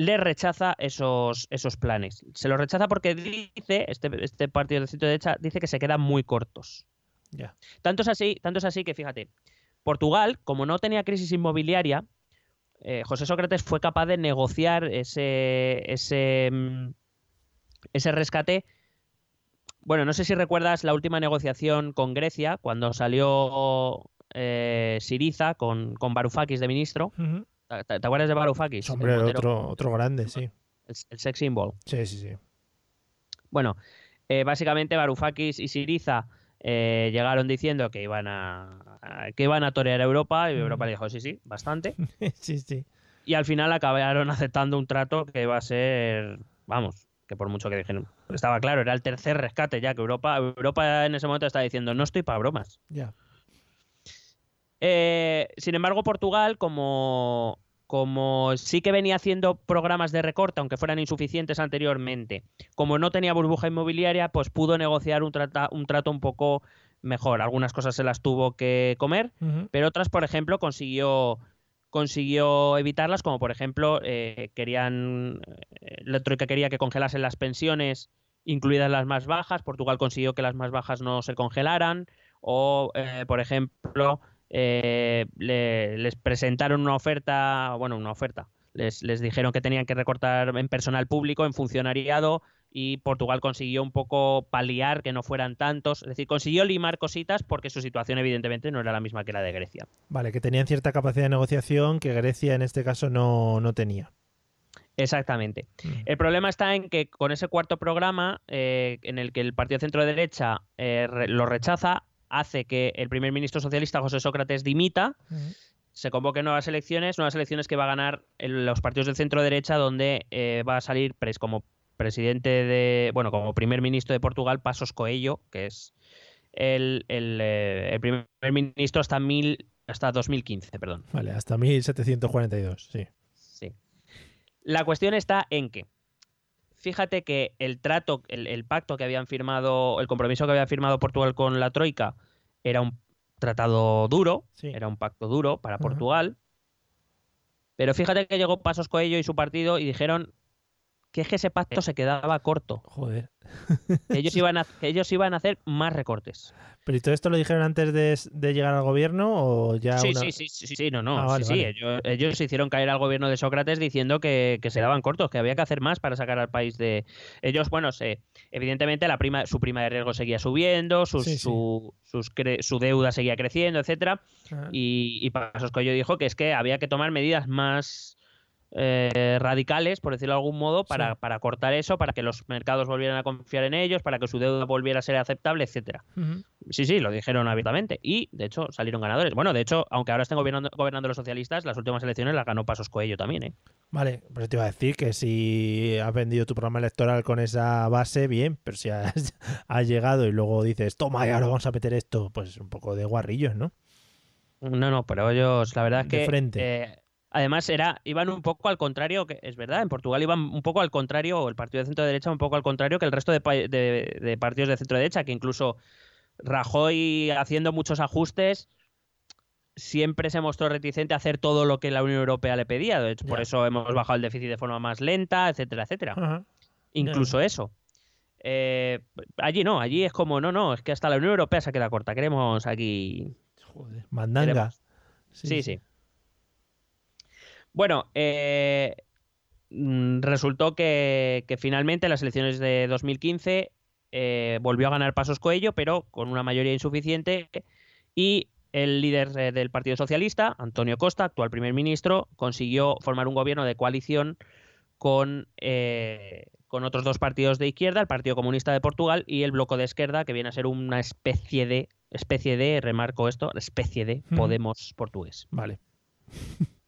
le rechaza esos, esos planes. Se los rechaza porque dice, este, este partido de centro derecha, dice que se quedan muy cortos. Ya. Tanto es así, tanto es así que fíjate, Portugal, como no tenía crisis inmobiliaria, eh, José Sócrates fue capaz de negociar ese, ese, mm, ese rescate. Bueno, no sé si recuerdas la última negociación con Grecia, cuando salió eh, Siriza con, con Varoufakis de ministro. ¿Te, te acuerdas de Varoufakis? Hombre, otro, otro grande, sí. el, el sex symbol. Sí, sí, sí. Bueno, eh, básicamente Varoufakis y Siriza eh, llegaron diciendo que iban a, que iban a torear a Europa y Europa le dijo sí, sí, bastante. sí, sí. Y al final acabaron aceptando un trato que iba a ser, vamos, que por mucho que dijeron, estaba claro, era el tercer rescate ya que Europa, Europa en ese momento estaba diciendo no estoy para bromas. Ya. Eh, sin embargo, Portugal, como, como sí que venía haciendo programas de recorte, aunque fueran insuficientes anteriormente, como no tenía burbuja inmobiliaria, pues pudo negociar un, trata- un trato un poco mejor. Algunas cosas se las tuvo que comer, pero otras, por ejemplo, consiguió consiguió evitarlas, como por ejemplo, eh, querían eh, la troika quería que congelasen las pensiones, incluidas las más bajas. Portugal consiguió que las más bajas no se congelaran. O, eh, por ejemplo, eh, le- les presentaron una oferta, bueno, una oferta. Les, les dijeron que tenían que recortar en personal público, en funcionariado, y Portugal consiguió un poco paliar que no fueran tantos. Es decir, consiguió limar cositas porque su situación evidentemente no era la misma que la de Grecia. Vale, que tenían cierta capacidad de negociación que Grecia en este caso no, no tenía. Exactamente. Mm. El problema está en que con ese cuarto programa, eh, en el que el Partido Centro Derecha eh, re- lo rechaza, hace que el primer ministro socialista José Sócrates dimita, se convoquen nuevas elecciones, nuevas elecciones que va a ganar el- los partidos del centro derecha, donde eh, va a salir pres, como presidente de, bueno, como primer ministro de Portugal, Pasos Coelho, que es el, el, eh, el primer ministro hasta mil, hasta 2015, perdón. Vale, hasta 1742, sí. Sí. La cuestión está en que, fíjate que el trato, el, el pacto que habían firmado, el compromiso que había firmado Portugal con la Troika era un tratado duro, Sí. era un pacto duro para. Portugal. Pero fíjate que llegó Pasos Coelho y su partido y dijeron que es que ese pacto se quedaba corto, Joder. ellos iban a, ellos iban a hacer más recortes. ¿Pero y todo esto lo dijeron antes de, de llegar al gobierno o ya Sí, una- sí, sí, sí, sí, no, no, Ah, vale, sí, sí. Ellos, ellos se hicieron caer al gobierno de Sócrates diciendo que, que se daban cortos, que había que hacer más para sacar al país de... Ellos, bueno, se, evidentemente la prima, su prima de riesgo seguía subiendo, sus- Sí, sí. Su, sus cre- su deuda seguía creciendo, etcétera, Ah, y, y Pasos Coelho dijo que es que había que tomar medidas más eh, radicales, por decirlo de algún modo, para, Sí. para cortar eso, para que los mercados volvieran a confiar en ellos, para que su deuda volviera a ser aceptable, etcétera. Sí, sí, lo dijeron abiertamente. Y, de hecho, salieron ganadores. Bueno, de hecho, aunque ahora estén gobernando, gobernando los socialistas, las últimas elecciones las ganó Pasos Coelho también, ¿eh? Vale, pero te iba a decir que si has vendido tu programa electoral con esa base, bien, pero si has, has llegado y luego dices, toma, y ahora vamos a meter esto, pues un poco de guarrillos, ¿no? No, no, pero ellos, la verdad es De que... frente. eh, además, era, iban un poco al contrario, que es verdad, en Portugal iban un poco al contrario, o el partido de centro derecha un poco al contrario que el resto de, de- de partidos de centro derecha, que incluso Rajoy haciendo muchos ajustes siempre se mostró reticente a hacer todo lo que la Unión Europea le pedía. De hecho, por eso hemos bajado el déficit de forma más lenta, etcétera, etcétera. Incluso eso. Eh, allí no, allí es como, no, no, es que hasta la Unión Europea se queda corta. Queremos aquí. Joder, mandanga. Queremos. Sí, sí. Bueno, eh, mm, resultó que, que finalmente en las elecciones de 2015 eh, volvió a ganar Pasos Coello, pero con una mayoría insuficiente. Y el líder eh, del Partido Socialista, Antonio Costa, actual primer ministro, consiguió formar un gobierno de coalición con, eh, con otros dos partidos de izquierda, el Partido Comunista de Portugal y el Bloco de Izquierda, que viene a ser una especie de, especie de, remarco esto, especie de. Podemos portugués. Vale.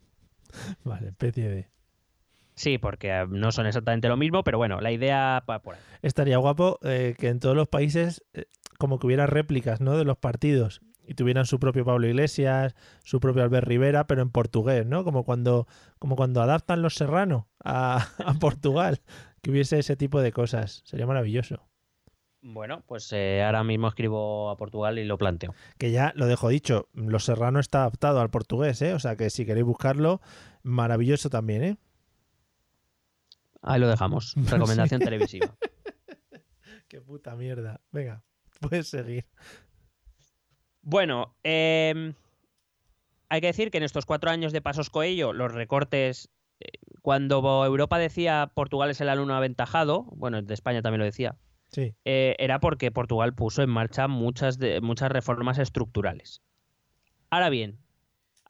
vale, especie de. Sí, porque eh, no son exactamente lo mismo, pero bueno, la idea va por ahí. Estaría guapo eh, que en todos los países eh, como que hubiera réplicas, ¿no? De los partidos y tuvieran su propio Pablo Iglesias, su propio Albert Rivera, pero en portugués, ¿no? Como cuando, como cuando adaptan los Serrano a, a Portugal, que hubiese ese tipo de cosas. Sería maravilloso. Bueno, pues eh, ahora mismo escribo a Portugal y lo planteo. Que ya lo dejo dicho, Los Serrano está adaptado al portugués, ¿eh? O sea que si queréis buscarlo, maravilloso también, ¿eh? Ahí lo dejamos. Recomendación televisiva. Qué puta mierda. Venga, puedes seguir. Bueno, eh, hay que decir que en estos cuatro años de Pasos Coello, los recortes, eh, cuando Europa decía Portugal es el alumno aventajado, bueno, de España también lo decía, Sí. eh, era porque Portugal puso en marcha muchas, de, muchas reformas estructurales. Ahora bien,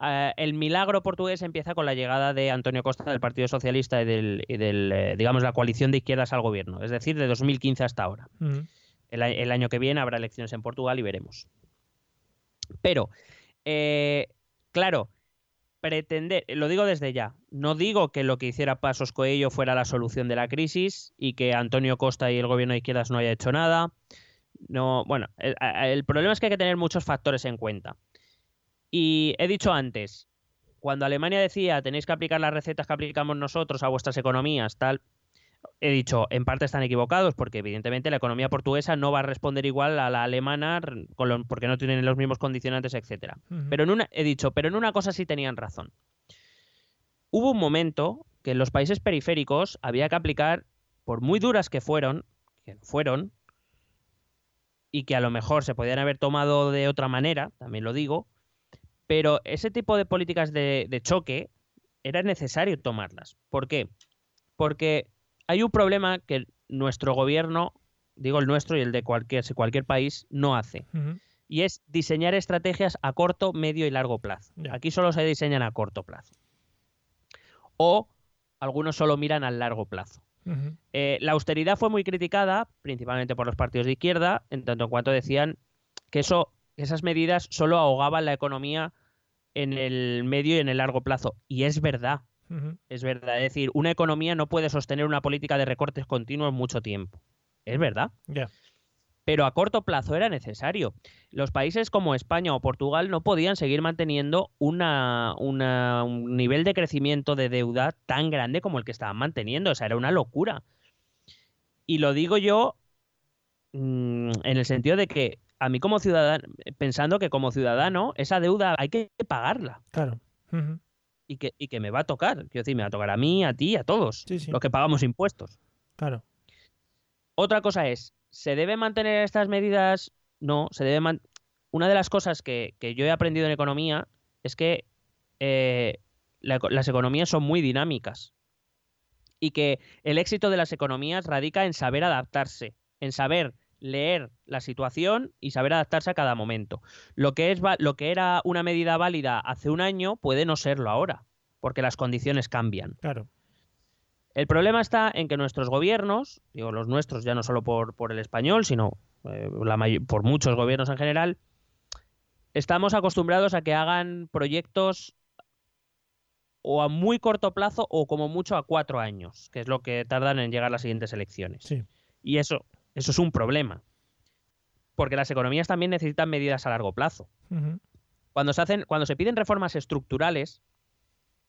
eh, el milagro portugués empieza con la llegada de Antonio Costa del Partido Socialista y del, y del, eh, digamos, la coalición de izquierdas al gobierno, es decir, de 2015 hasta ahora. El, año que viene habrá elecciones en Portugal y veremos. Pero, claro, pretender, lo digo desde ya, no digo que lo que hiciera Pasos Coelho fuera la solución de la crisis y que Antonio Costa y el gobierno de izquierdas no haya hecho nada. No, bueno, el, el problema es que hay que tener muchos factores en cuenta. Y he dicho antes, cuando Alemania decía tenéis que aplicar las recetas que aplicamos nosotros a vuestras economías, tal, he dicho, en parte están equivocados, porque evidentemente la economía portuguesa no va a responder igual a la alemana r- con lo- porque no tienen los mismos condicionantes, etcétera. Ujú. Pero en una, he dicho, pero en una cosa sí tenían razón. Hubo un momento que en los países periféricos había que aplicar, por muy duras que fueron, que fueron, y que a lo mejor se podían haber tomado de otra manera, también lo digo, pero ese tipo de políticas de, de choque era necesario tomarlas. ¿Por qué? Porque hay un problema que nuestro gobierno, digo el nuestro y el de cualquier, cualquier país, no hace y es diseñar estrategias a corto, medio y largo plazo. Aquí solo se diseñan a corto plazo. O algunos solo miran al largo plazo. Eh, la austeridad fue muy criticada, principalmente por los partidos de izquierda, en tanto en cuanto decían que eso, esas medidas solo ahogaban la economía en el medio y en el largo plazo. Y es verdad, Es verdad. Es decir, una economía no puede sostener una política de recortes continuos mucho tiempo. Es verdad. Pero a corto plazo era necesario. Los países como España o Portugal no podían seguir manteniendo una, una- un nivel de crecimiento de deuda tan grande como el que estaban manteniendo. O sea, era una locura. Y lo digo yo mm, en el sentido de que a mí como ciudadano, pensando que como ciudadano, esa deuda hay que pagarla Claro. Y que, y que me va a tocar. Quiero decir, me va a tocar a mí, a ti, a todos, Sí, sí. los que pagamos impuestos. Claro. Otra cosa es, ¿se deben mantener estas medidas? No, se debe man- Una de las cosas que, que yo he aprendido en economía es que eh, la las economías son muy dinámicas y que el éxito de las economías radica en saber adaptarse, en saber leer la situación y saber adaptarse a cada momento. Lo que, es, lo que era una medida válida hace un año puede no serlo ahora, porque las condiciones cambian. Claro. El problema está en que nuestros gobiernos, digo los nuestros ya no solo por, por el español, sino eh, la por muchos gobiernos en general, estamos acostumbrados a que hagan proyectos o a muy corto plazo o como mucho a cuatro años, que es lo que tardan en llegar las siguientes elecciones. Sí. Y eso, eso es un problema. Porque las economías también necesitan medidas a largo plazo cuando se hacen, cuando se piden reformas estructurales,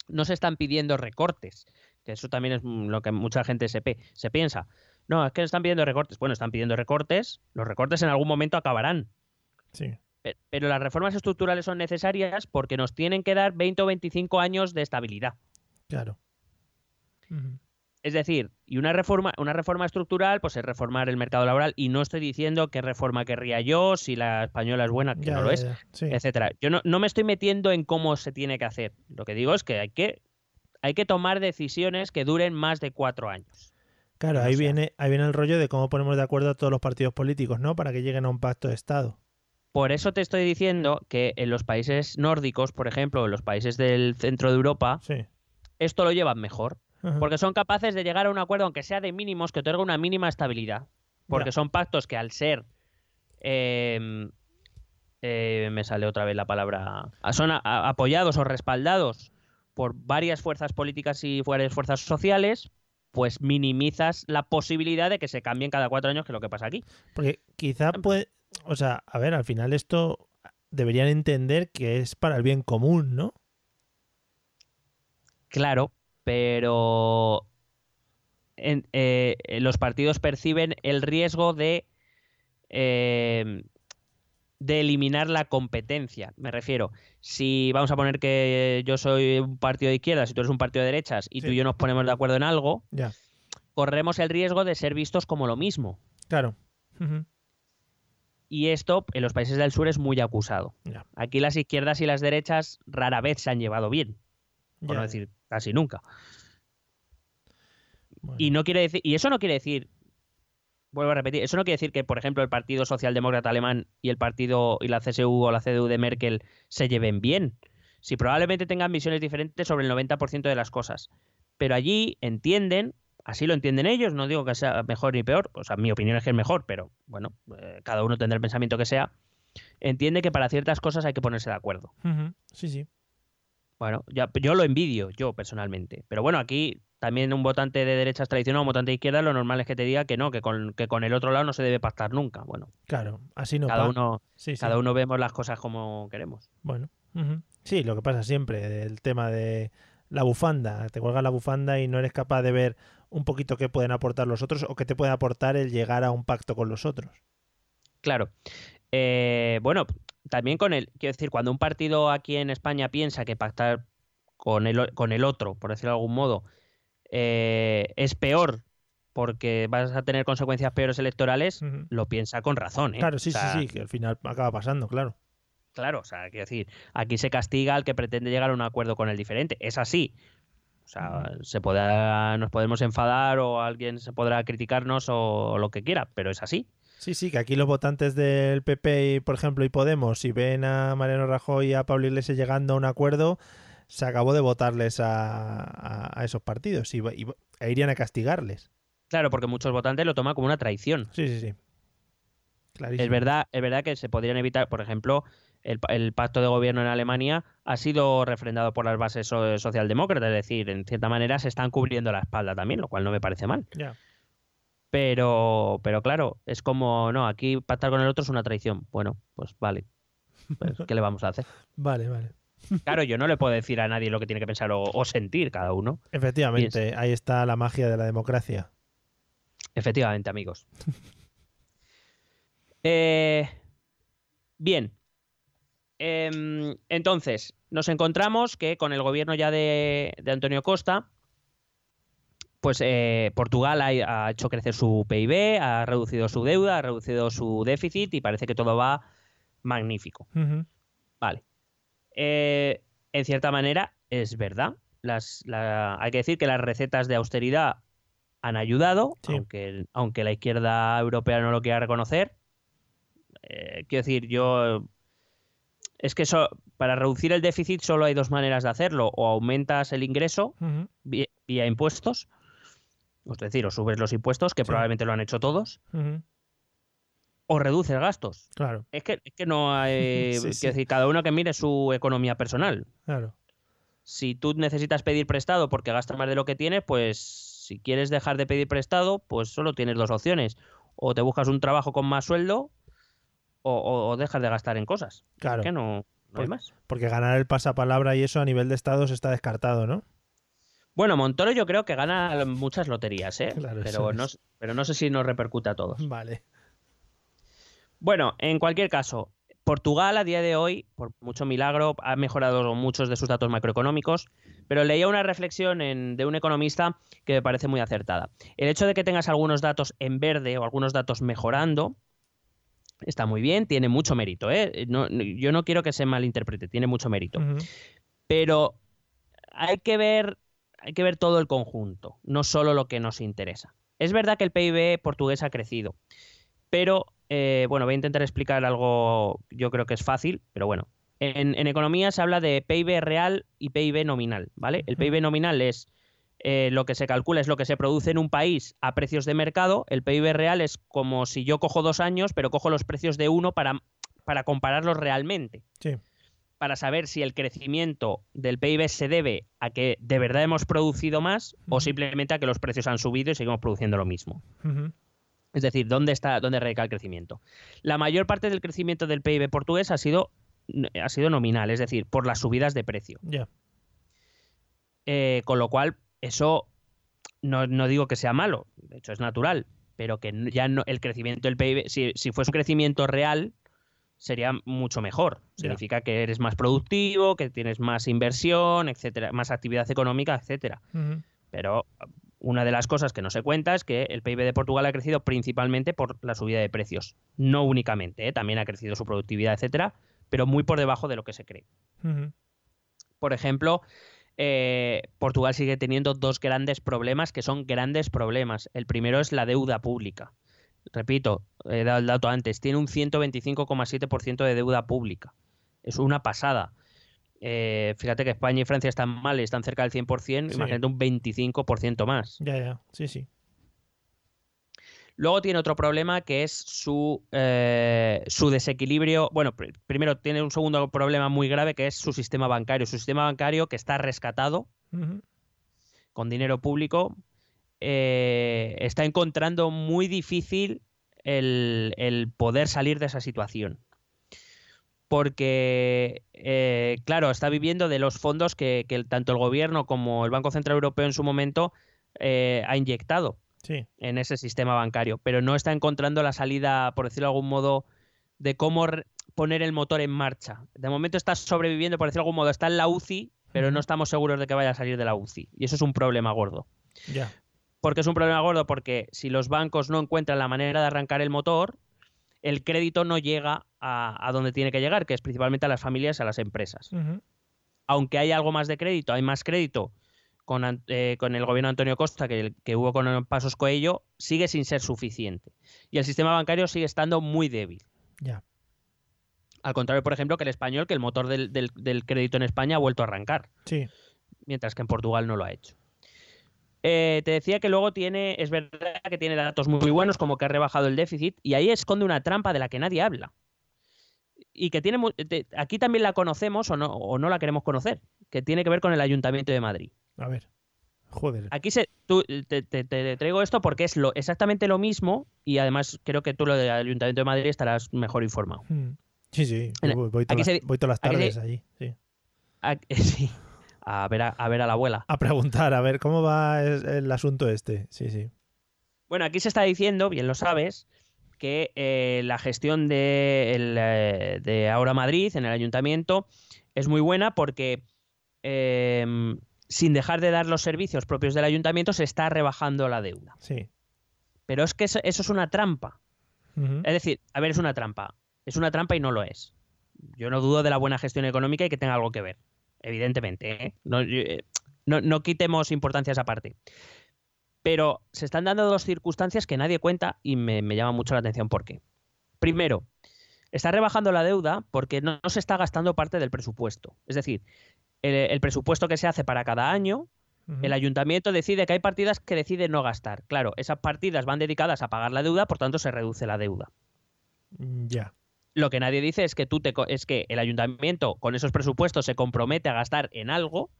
no se están pidiendo recortes, que eso también es mm, lo que mucha gente se, pe- se piensa. No, es que están pidiendo recortes. Bueno, están pidiendo recortes, los recortes en algún momento acabarán. Sí. Pe- Pero las reformas estructurales son necesarias porque nos tienen que dar 20 o 25 años de estabilidad. Claro. Es decir, y una reforma, una reforma estructural, pues es reformar el mercado laboral. Y no estoy diciendo qué reforma querría yo, si la española es buena, que Ya, no lo ya, es. ya. Sí. etcétera. Yo no, no me estoy metiendo en cómo se tiene que hacer. Lo que digo es que hay que, hay que tomar decisiones que duren más de cuatro años. Claro, ahí sea. viene, ahí viene el rollo de cómo ponemos de acuerdo a todos los partidos políticos, ¿no? Para que lleguen a un pacto de Estado. Por eso te estoy diciendo que en los países nórdicos, por ejemplo, en los países del centro de Europa, Sí. esto lo llevan mejor. Ajá. Porque son capaces de llegar a un acuerdo, aunque sea de mínimos, que otorga una mínima estabilidad. Porque Ya. son pactos que al ser... eh, eh, me sale otra vez la palabra... Son a- a- apoyados o respaldados por varias fuerzas políticas y varias fuerzas sociales, pues minimizas la posibilidad de que se cambien cada cuatro años, que es lo que pasa aquí. Porque quizá puede, o sea, a ver, al final esto deberían entender que es para el bien común, ¿no? Claro, pero en- eh, los partidos perciben el riesgo de, eh, de eliminar la competencia. Me refiero, si vamos a poner que yo soy un partido de izquierdas y tú eres un partido de derechas y tú y yo nos ponemos de acuerdo en algo, Ya, corremos el riesgo de ser vistos como lo mismo. claro. Y esto en los países del sur es muy acusado. Ya, Aquí las izquierdas y las derechas rara vez se han llevado bien, por no decir casi nunca. bueno. Y no quiere decir, y eso no quiere decir, vuelvo a repetir, eso no quiere decir que, por ejemplo, el Partido Socialdemócrata Alemán y el partido y la CSU o la CDU de Merkel se lleven bien. Si probablemente tengan visiones diferentes sobre el 90% de las cosas. Pero allí entienden, así lo entienden ellos, no digo que sea mejor ni peor, o sea, mi opinión es que es mejor, pero bueno, eh, cada uno tendrá el pensamiento que sea. Entiende que para ciertas cosas hay que ponerse de acuerdo. Sí, sí. Bueno, ya, yo lo envidio, yo personalmente. Pero bueno, aquí también un votante de derechas tradicional, un votante de izquierda, lo normal es que te diga que no, que con, que con el otro lado no se debe pactar nunca. Bueno, Claro, así no cada uno, Sí, sí. cada uno vemos las cosas como queremos. Bueno, sí, lo que pasa siempre, el tema de la bufanda. Te cuelgas la bufanda y no eres capaz de ver un poquito qué pueden aportar los otros o qué te puede aportar el llegar a un pacto con los otros. Claro. Eh, bueno, también con el, quiero decir, cuando un partido aquí en España piensa que pactar con el, con el otro, por decirlo de algún modo, eh, es peor porque vas a tener consecuencias peores electorales, lo piensa con razón. ¿eh? Claro, sí, O sea, sí, sí, que al final acaba pasando, claro. Claro, o sea, quiero decir, aquí se castiga al que pretende llegar a un acuerdo con el diferente. Es así. O sea, se podrá, nos podemos enfadar o alguien se podrá criticarnos o, lo que quiera, pero es así. Sí, sí, que aquí los votantes del PP, y, por ejemplo, y Podemos, si ven a Mariano Rajoy y a Pablo Iglesias llegando a un acuerdo, se acabó de votarles a, a- a esos partidos y, y- e irían a castigarles. Claro, porque muchos votantes lo toman como una traición. Sí, sí, sí. Clarísimo. Es verdad, es verdad que se podrían evitar, por ejemplo, el, pa- el pacto de gobierno en Alemania ha sido refrendado por las bases so- socialdemócratas, es decir, en cierta manera se están cubriendo la espalda también, lo cual no me parece mal. Ya. Pero, pero claro, es como, no, aquí pactar con el otro es una traición. Bueno, pues vale. Pues, ¿Qué le vamos a hacer? Vale, vale. Claro, yo no le puedo decir a nadie lo que tiene que pensar o, o sentir cada uno. Efectivamente, ahí está la magia de la democracia. Efectivamente, amigos. Eh, bien. Em, entonces, nos encontramos que con el gobierno ya de, de Antonio Costa, pues eh, Portugal ha, ha hecho crecer su PIB, ha reducido su deuda, ha reducido su déficit y parece que todo va magnífico. Vale. Eh, en cierta manera, es verdad. Las, la- hay que decir que las recetas de austeridad han ayudado, Sí. aunque, aunque la izquierda europea no lo quiera reconocer. Eh, quiero decir, yo. Es que eso, para reducir el déficit solo hay dos maneras de hacerlo. O aumentas el ingreso vía impuestos, es decir, o subes los impuestos, que Sí. probablemente lo han hecho todos, o reduces gastos. Claro, Es que, es que no hay. Sí, decir, cada uno que mire su economía personal. claro. Si tú necesitas pedir prestado porque gastas más de lo que tienes, pues si quieres dejar de pedir prestado, pues solo tienes dos opciones. O te buscas un trabajo con más sueldo o, o- o dejas de gastar en cosas. Claro. Que no, no hay más. Porque ganar el pasapalabra y eso a nivel de estados está descartado, ¿no? Bueno, Montoro yo creo que gana muchas loterías, ¿eh? Claro, pero, no, pero no sé si nos repercute a todos. Vale. Bueno, en cualquier caso, Portugal a día de hoy, por mucho milagro, ha mejorado muchos de sus datos macroeconómicos, pero leía una reflexión en- de un economista que me parece muy acertada. El hecho de que tengas algunos datos en verde o algunos datos mejorando está muy bien, tiene mucho mérito. ¿eh? No- yo no quiero que se malinterprete, tiene mucho mérito. Pero hay que ver, hay que ver todo el conjunto, no solo lo que nos interesa. Es verdad que el PIB portugués ha crecido, pero eh, bueno, voy a intentar explicar algo, yo creo que es fácil, pero bueno. En, en economía se habla de PIB real y PIB nominal, ¿vale? El PIB nominal es eh, lo que se calcula, es lo que se produce en un país a precios de mercado. El PIB real es como si yo cojo dos años, pero cojo los precios de uno para, para compararlos realmente Sí. Para saber si el crecimiento del PIB se debe a que de verdad hemos producido más o simplemente a que los precios han subido y seguimos produciendo lo mismo. Es decir, ¿dónde está, dónde radica el crecimiento? La mayor parte del crecimiento del PIB portugués ha sido, ha sido nominal, es decir, por las subidas de precio. Eh, con lo cual, eso no, no digo que sea malo, de hecho es natural, pero que ya no, el crecimiento del PIB, si, si fuese un crecimiento real, sería mucho mejor. Significa que eres más productivo, que tienes más inversión, etcétera, más actividad económica, etcétera. Pero una de las cosas que no se cuenta es que el PIB de Portugal ha crecido principalmente por la subida de precios. No únicamente, ¿eh? también ha crecido su productividad, etcétera, pero muy por debajo de lo que se cree. Por ejemplo, eh, Portugal sigue teniendo dos grandes problemas que son grandes problemas. El primero es la deuda pública. Repito, he dado el dato antes, tiene un 125,7% de deuda pública. Es una pasada. Eh, fíjate que España y Francia están mal, están cerca del 100%, Sí. imagínate un 25% más. Ya, ya. Sí, sí. Luego tiene otro problema que es su, eh, su desequilibrio. Bueno, pr- primero tiene un segundo problema muy grave que es su sistema bancario. Su sistema bancario que está rescatado con dinero público eh, está encontrando muy difícil el, el poder salir de esa situación. Porque, eh, claro, está viviendo de los fondos que, tanto el gobierno como el Banco Central Europeo en su momento eh, ha inyectado Sí. en ese sistema bancario, pero no está encontrando la salida, por decirlo de algún modo, de cómo poner el motor en marcha. De momento está sobreviviendo, por decirlo de algún modo, está en la UCI, pero no estamos seguros de que vaya a salir de la UCI. Y eso es un problema gordo. Ya. ¿Por qué es un problema gordo? Porque si los bancos no encuentran la manera de arrancar el motor, el crédito no llega a, a donde tiene que llegar, que es principalmente a las familias y a las empresas. Aunque hay algo más de crédito, hay más crédito con, eh, con el gobierno de Antonio Costa que, que hubo con Pasos Coello, sigue sin ser suficiente. Y el sistema bancario sigue estando muy débil. Ya. Al contrario, por ejemplo, que el español, que el motor del, del- del crédito en España ha vuelto a arrancar, Sí. mientras que en Portugal no lo ha hecho. Eh, te decía que luego tiene, es verdad que tiene datos muy buenos, como que ha rebajado el déficit, y ahí esconde una trampa de la que nadie habla. y que tiene te- aquí también la conocemos o no, o no la queremos conocer, que tiene que ver con el Ayuntamiento de Madrid. A ver. Joder. Aquí se, tú- te, te- te traigo esto porque es lo, exactamente lo mismo y además creo que tú lo del Ayuntamiento de Madrid estarás mejor informado. Mm. Sí, sí. Voy, voy aquí todas, las- se- voy todas las aquí se- tardes allí. Sí. A, sí, a ver a, a ver a la abuela. A preguntar, a ver cómo va el asunto este. Sí, sí. Bueno, aquí se está diciendo, bien lo sabes, que eh, la gestión de, el, eh, de Ahora Madrid en el ayuntamiento es muy buena porque eh, sin dejar de dar los servicios propios del ayuntamiento se está rebajando la deuda. Sí. Pero es que eso, eso es una trampa. Es decir, a ver, es una trampa. Es una trampa y no lo es. Yo no dudo de la buena gestión económica y que tenga algo que ver. Evidentemente. ¿eh? No, eh, no- no quitemos importancia a esa parte. Pero se están dando dos circunstancias que nadie cuenta y me, me llama mucho la atención por qué. Primero, está rebajando la deuda porque no, no se está gastando parte del presupuesto. Es decir, el, el presupuesto que se hace para cada año el ayuntamiento decide que hay partidas que decide no gastar. Claro, esas partidas van dedicadas a pagar la deuda, por tanto se reduce la deuda. Ya. Lo que nadie dice es que tú te es que el ayuntamiento con esos presupuestos se compromete a gastar en algo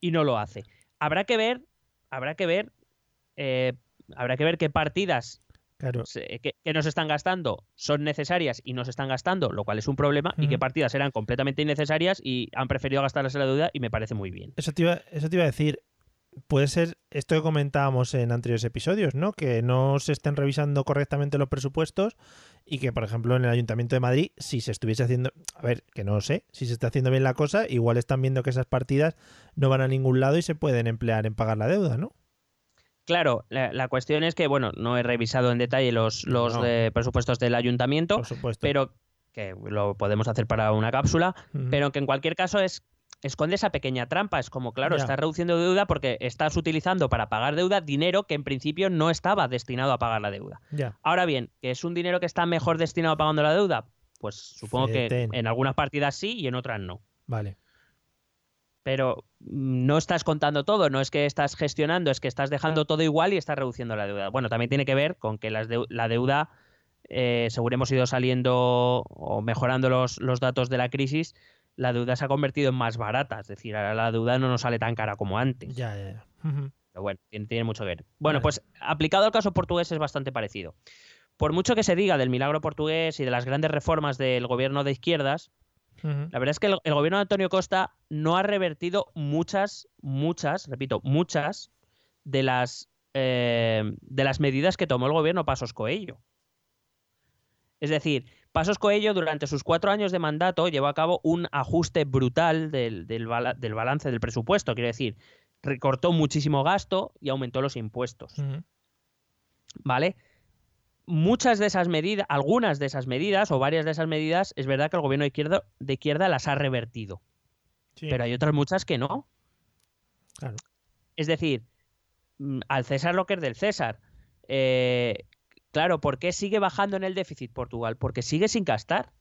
y no lo hace. Habrá que ver, habrá que ver, eh, habrá que ver qué partidas Claro. se- que, que no se están gastando son necesarias y no se están gastando, lo cual es un problema, y qué partidas eran completamente innecesarias y han preferido gastarlas en la deuda y me parece muy bien. Eso te, iba, eso te iba a decir. Puede ser esto que comentábamos en anteriores episodios, ¿no? Que no se estén revisando correctamente los presupuestos y que, por ejemplo, en el Ayuntamiento de Madrid, si se estuviese haciendo, a ver, que no sé, si se está haciendo bien la cosa, igual están viendo que esas partidas no van a ningún lado y se pueden emplear en pagar la deuda, ¿no? Claro, la, la cuestión es que, bueno, no he revisado en detalle los, los No. presupuestos del ayuntamiento, Por supuesto. pero que lo podemos hacer para una cápsula, pero que en cualquier caso es esconde esa pequeña trampa. Es como, claro, estás reduciendo deuda porque estás utilizando para pagar deuda dinero que en principio no estaba destinado a pagar la deuda. Ahora bien, ¿que es un dinero que está mejor destinado a pagando la deuda? Pues supongo que en algunas partidas sí y en otras no. Vale. Pero mm, no estás contando todo, no es que estás gestionando, es que estás dejando todo igual y estás reduciendo la deuda. Bueno, también tiene que ver con que las la deuda, eh, según hemos ido saliendo o mejorando los, los datos de la crisis, la deuda se ha convertido en más barata. Es decir, ahora la deuda no nos sale tan cara como antes. Ya, ya, ya. Pero bueno, tiene, tiene mucho que ver. Bueno, Vale. pues aplicado al caso portugués es bastante parecido. Por mucho que se diga del milagro portugués y de las grandes reformas del gobierno de izquierdas, la verdad es que el, el gobierno de Antonio Costa no ha revertido muchas, muchas, repito, muchas de las, eh, de las medidas que tomó el gobierno Pasos Coello. Es decir, Pasos Coello durante sus cuatro años de mandato llevó a cabo un ajuste brutal del, del bala- del balance del presupuesto. Quiero decir, recortó muchísimo gasto y aumentó los impuestos. ¿vale? Muchas de esas medidas, algunas de esas medidas o varias de esas medidas, es verdad que el gobierno de izquierda, de izquierda las ha revertido, Sí. pero hay otras muchas que no. Claro. Es decir, mm, al César lo que es del César. Eh, claro, ¿por qué sigue bajando en el déficit Portugal? Porque sigue sin gastar.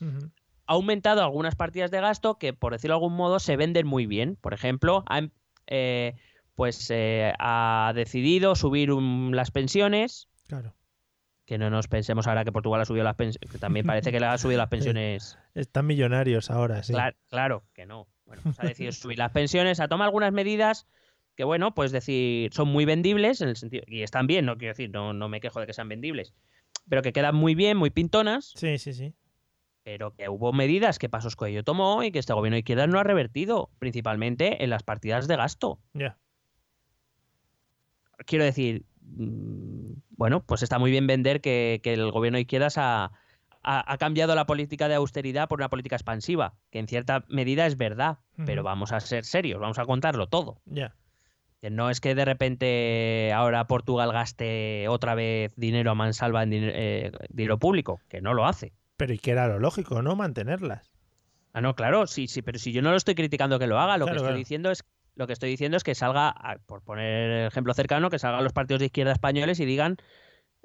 Ha aumentado algunas partidas de gasto que, por decirlo de algún modo, se venden muy bien. Por ejemplo, ha, em- eh, pues, eh, ha decidido subir un- las pensiones, Claro. que no nos pensemos ahora que Portugal ha subido las pensiones, que también parece que le ha subido las pensiones. Están millonarios ahora, sí. Cla- claro, que no. Bueno, pues ha decidido subir las pensiones, ha tomado algunas medidas que, bueno, pues decir, son muy vendibles en el sentido, y están bien, no quiero decir, no, no me quejo de que sean vendibles, pero que quedan muy bien, muy pintonas, Sí, sí, sí. pero que hubo medidas que Pasos Coello tomó y que este gobierno de izquierda no ha revertido, principalmente en las partidas de gasto. Ya. quiero decir, mm, bueno, pues está muy bien vender que, que el gobierno de izquierdas ha, ha- ha cambiado la política de austeridad por una política expansiva, que en cierta medida es verdad, pero vamos a ser serios, vamos a contarlo todo. Ya. Que no es que de repente ahora Portugal gaste otra vez dinero a mansalva en eh, dinero público, que no lo hace. Pero y que era lo lógico, ¿no? Mantenerlas. Ah, no, claro, sí, sí, pero si yo no lo estoy criticando que lo haga, lo Claro, que estoy claro. diciendo es lo que estoy diciendo es que salga, por poner el ejemplo cercano, que salgan los partidos de izquierda españoles y digan,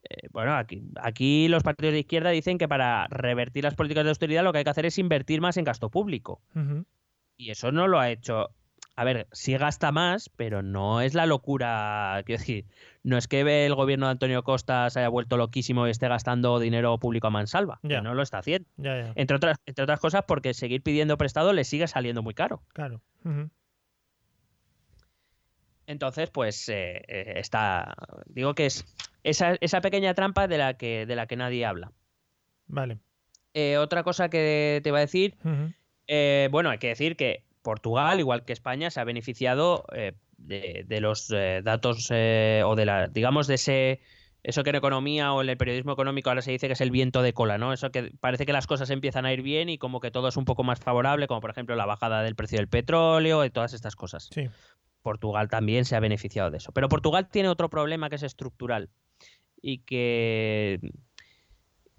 eh, bueno, aquí, aquí los partidos de izquierda dicen que para revertir las políticas de austeridad lo que hay que hacer es invertir más en gasto público. Y eso no lo ha hecho. A ver, sí gasta más, pero no es la locura. Quiero decir, no es que el gobierno de Antonio Costa se haya vuelto loquísimo y esté gastando dinero público a mansalva. que Ya. no lo está haciendo. Ya, ya. Entre otras, entre otras cosas, porque seguir pidiendo prestado le sigue saliendo muy caro. Claro. Entonces, pues eh, eh, está. Digo que es esa, esa pequeña trampa de la que, de la que nadie habla. Vale. Eh, otra cosa que te iba a decir, eh, bueno, hay que decir que Portugal, igual que España, se ha beneficiado eh, de, de los eh, datos eh, o de la, digamos, de ese eso que en economía o en el periodismo económico ahora se dice que es el viento de cola, ¿no? Eso que parece que las cosas empiezan a ir bien y como que todo es un poco más favorable, como por ejemplo la bajada del precio del petróleo y todas estas cosas. Sí. Portugal también se ha beneficiado de eso. Pero Portugal tiene otro problema que es estructural y que,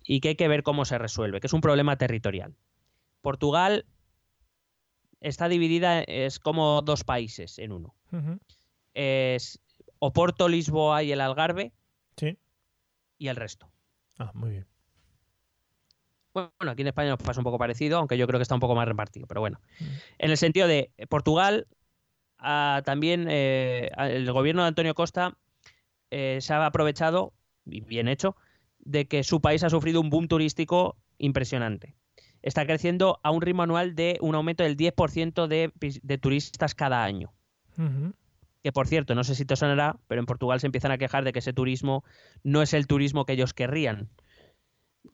y que hay que ver cómo se resuelve, que es un problema territorial. Portugal está dividida, es como dos países en uno. Es Oporto, Lisboa y el Algarve Sí. y el resto. Ah, muy bien. Bueno, aquí en España nos pasa un poco parecido, aunque yo creo que está un poco más repartido, pero bueno. En el sentido de eh, Portugal, ah, también eh, el gobierno de Antonio Costa eh, se ha aprovechado, y bien hecho, de que su país ha sufrido un boom turístico impresionante. Está creciendo a un ritmo anual de un aumento del 10% de, de turistas cada año. Que por cierto, no sé si te sonará, pero en Portugal se empiezan a quejar de que ese turismo no es el turismo que ellos querrían.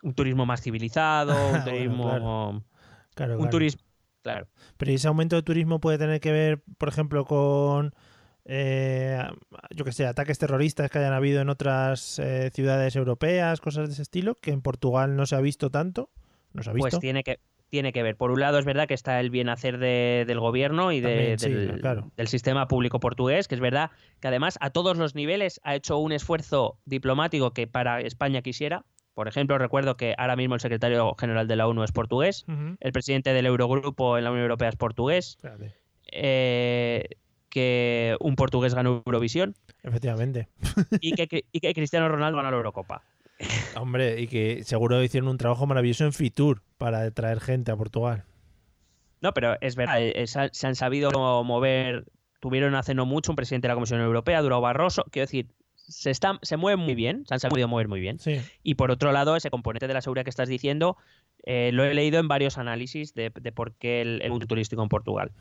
Un turismo más civilizado, un Bueno, turismo. claro. Claro, Un claro. turismo. Claro. Pero ¿y ese aumento de turismo puede tener que ver, por ejemplo, con, eh, yo que sé, ataques terroristas que hayan habido en otras eh, ciudades europeas, cosas de ese estilo, que en Portugal no se ha visto tanto? Pues tiene que, tiene que ver. Por un lado, es verdad que está el bien hacer de- del gobierno y de- También, sí, del, claro. del sistema público portugués, que es verdad que además a todos los niveles ha hecho un esfuerzo diplomático que para España quisiera. Por ejemplo, recuerdo que ahora mismo el secretario general de la ONU es portugués, el presidente del Eurogrupo en la Unión Europea es portugués, eh, que un portugués ganó Eurovisión Efectivamente. y que, y que Cristiano Ronaldo ganó la Eurocopa. Hombre, y que seguro hicieron un trabajo maravilloso en Fitur para traer gente a Portugal. No, pero es verdad, eh, se han- se han sabido mover. Tuvieron hace no mucho un presidente de la Comisión Europea, Durao Barroso. Quiero decir, se, están, se mueven muy bien, se han sabido mover muy bien. Sí. Y por otro lado, ese componente de la seguridad que estás diciendo, eh, lo he leído en varios análisis de, de por qué el, mundo turístico en Portugal.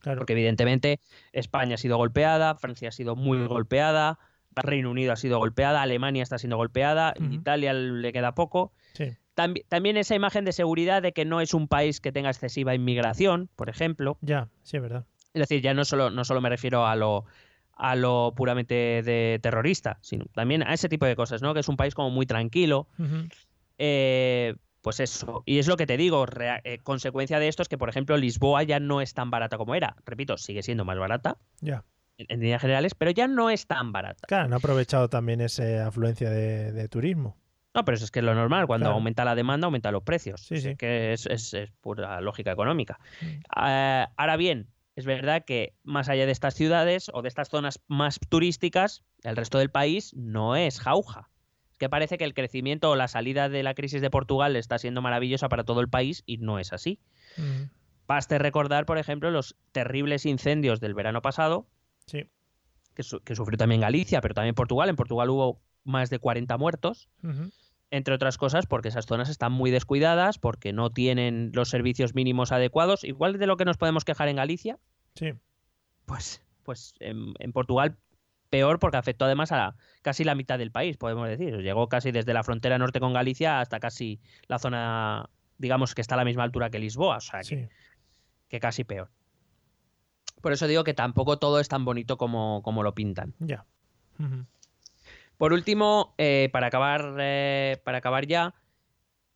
Claro. Porque evidentemente España ha sido golpeada, Francia ha sido muy golpeada, Reino Unido ha sido golpeada, Alemania está siendo golpeada. Italia le queda poco. Sí. También esa imagen de seguridad de que no es un país que tenga excesiva inmigración, por ejemplo. Ya, sí, es verdad. Es decir, ya no solo, no solo me refiero a lo, a lo puramente de terrorista, sino también a ese tipo de cosas, ¿no? Que es un país como muy tranquilo. Eh, pues eso. Y es lo que te digo, eh, consecuencia de esto es que, por ejemplo, Lisboa ya no es tan barata como era. Repito, sigue siendo más barata Ya. En, líneas generales, pero ya no es tan barata. Claro, han aprovechado también esa afluencia de, de turismo. No, pero eso es que es lo normal. Cuando Claro. aumenta la demanda, aumentan los precios. Sí, sí. Que es, es- es pura lógica económica. Mm. Eh, ahora bien, es verdad que más allá de estas ciudades o de estas zonas más turísticas, el resto del país no es jauja. Es que parece que el crecimiento o la salida de la crisis de Portugal está siendo maravillosa para todo el país y no es así. Ujú. Baste recordar, por ejemplo, los terribles incendios del verano pasado, Sí. que, su- que sufrió también Galicia, pero también Portugal. En Portugal hubo más de 40 muertos entre otras cosas porque esas zonas están muy descuidadas, porque no tienen los servicios mínimos adecuados, igual de lo que nos podemos quejar en Galicia, Sí. pues, pues en, en Portugal peor porque afectó además a la- casi la mitad del país, podemos decir. Llegó casi desde la frontera norte con Galicia hasta casi la zona, digamos que está a la misma altura que Lisboa, o sea que, Sí. que casi peor. Por eso digo que tampoco todo es tan bonito como, como lo pintan. Ya. Por último, eh, para, acabar, eh, para acabar ya,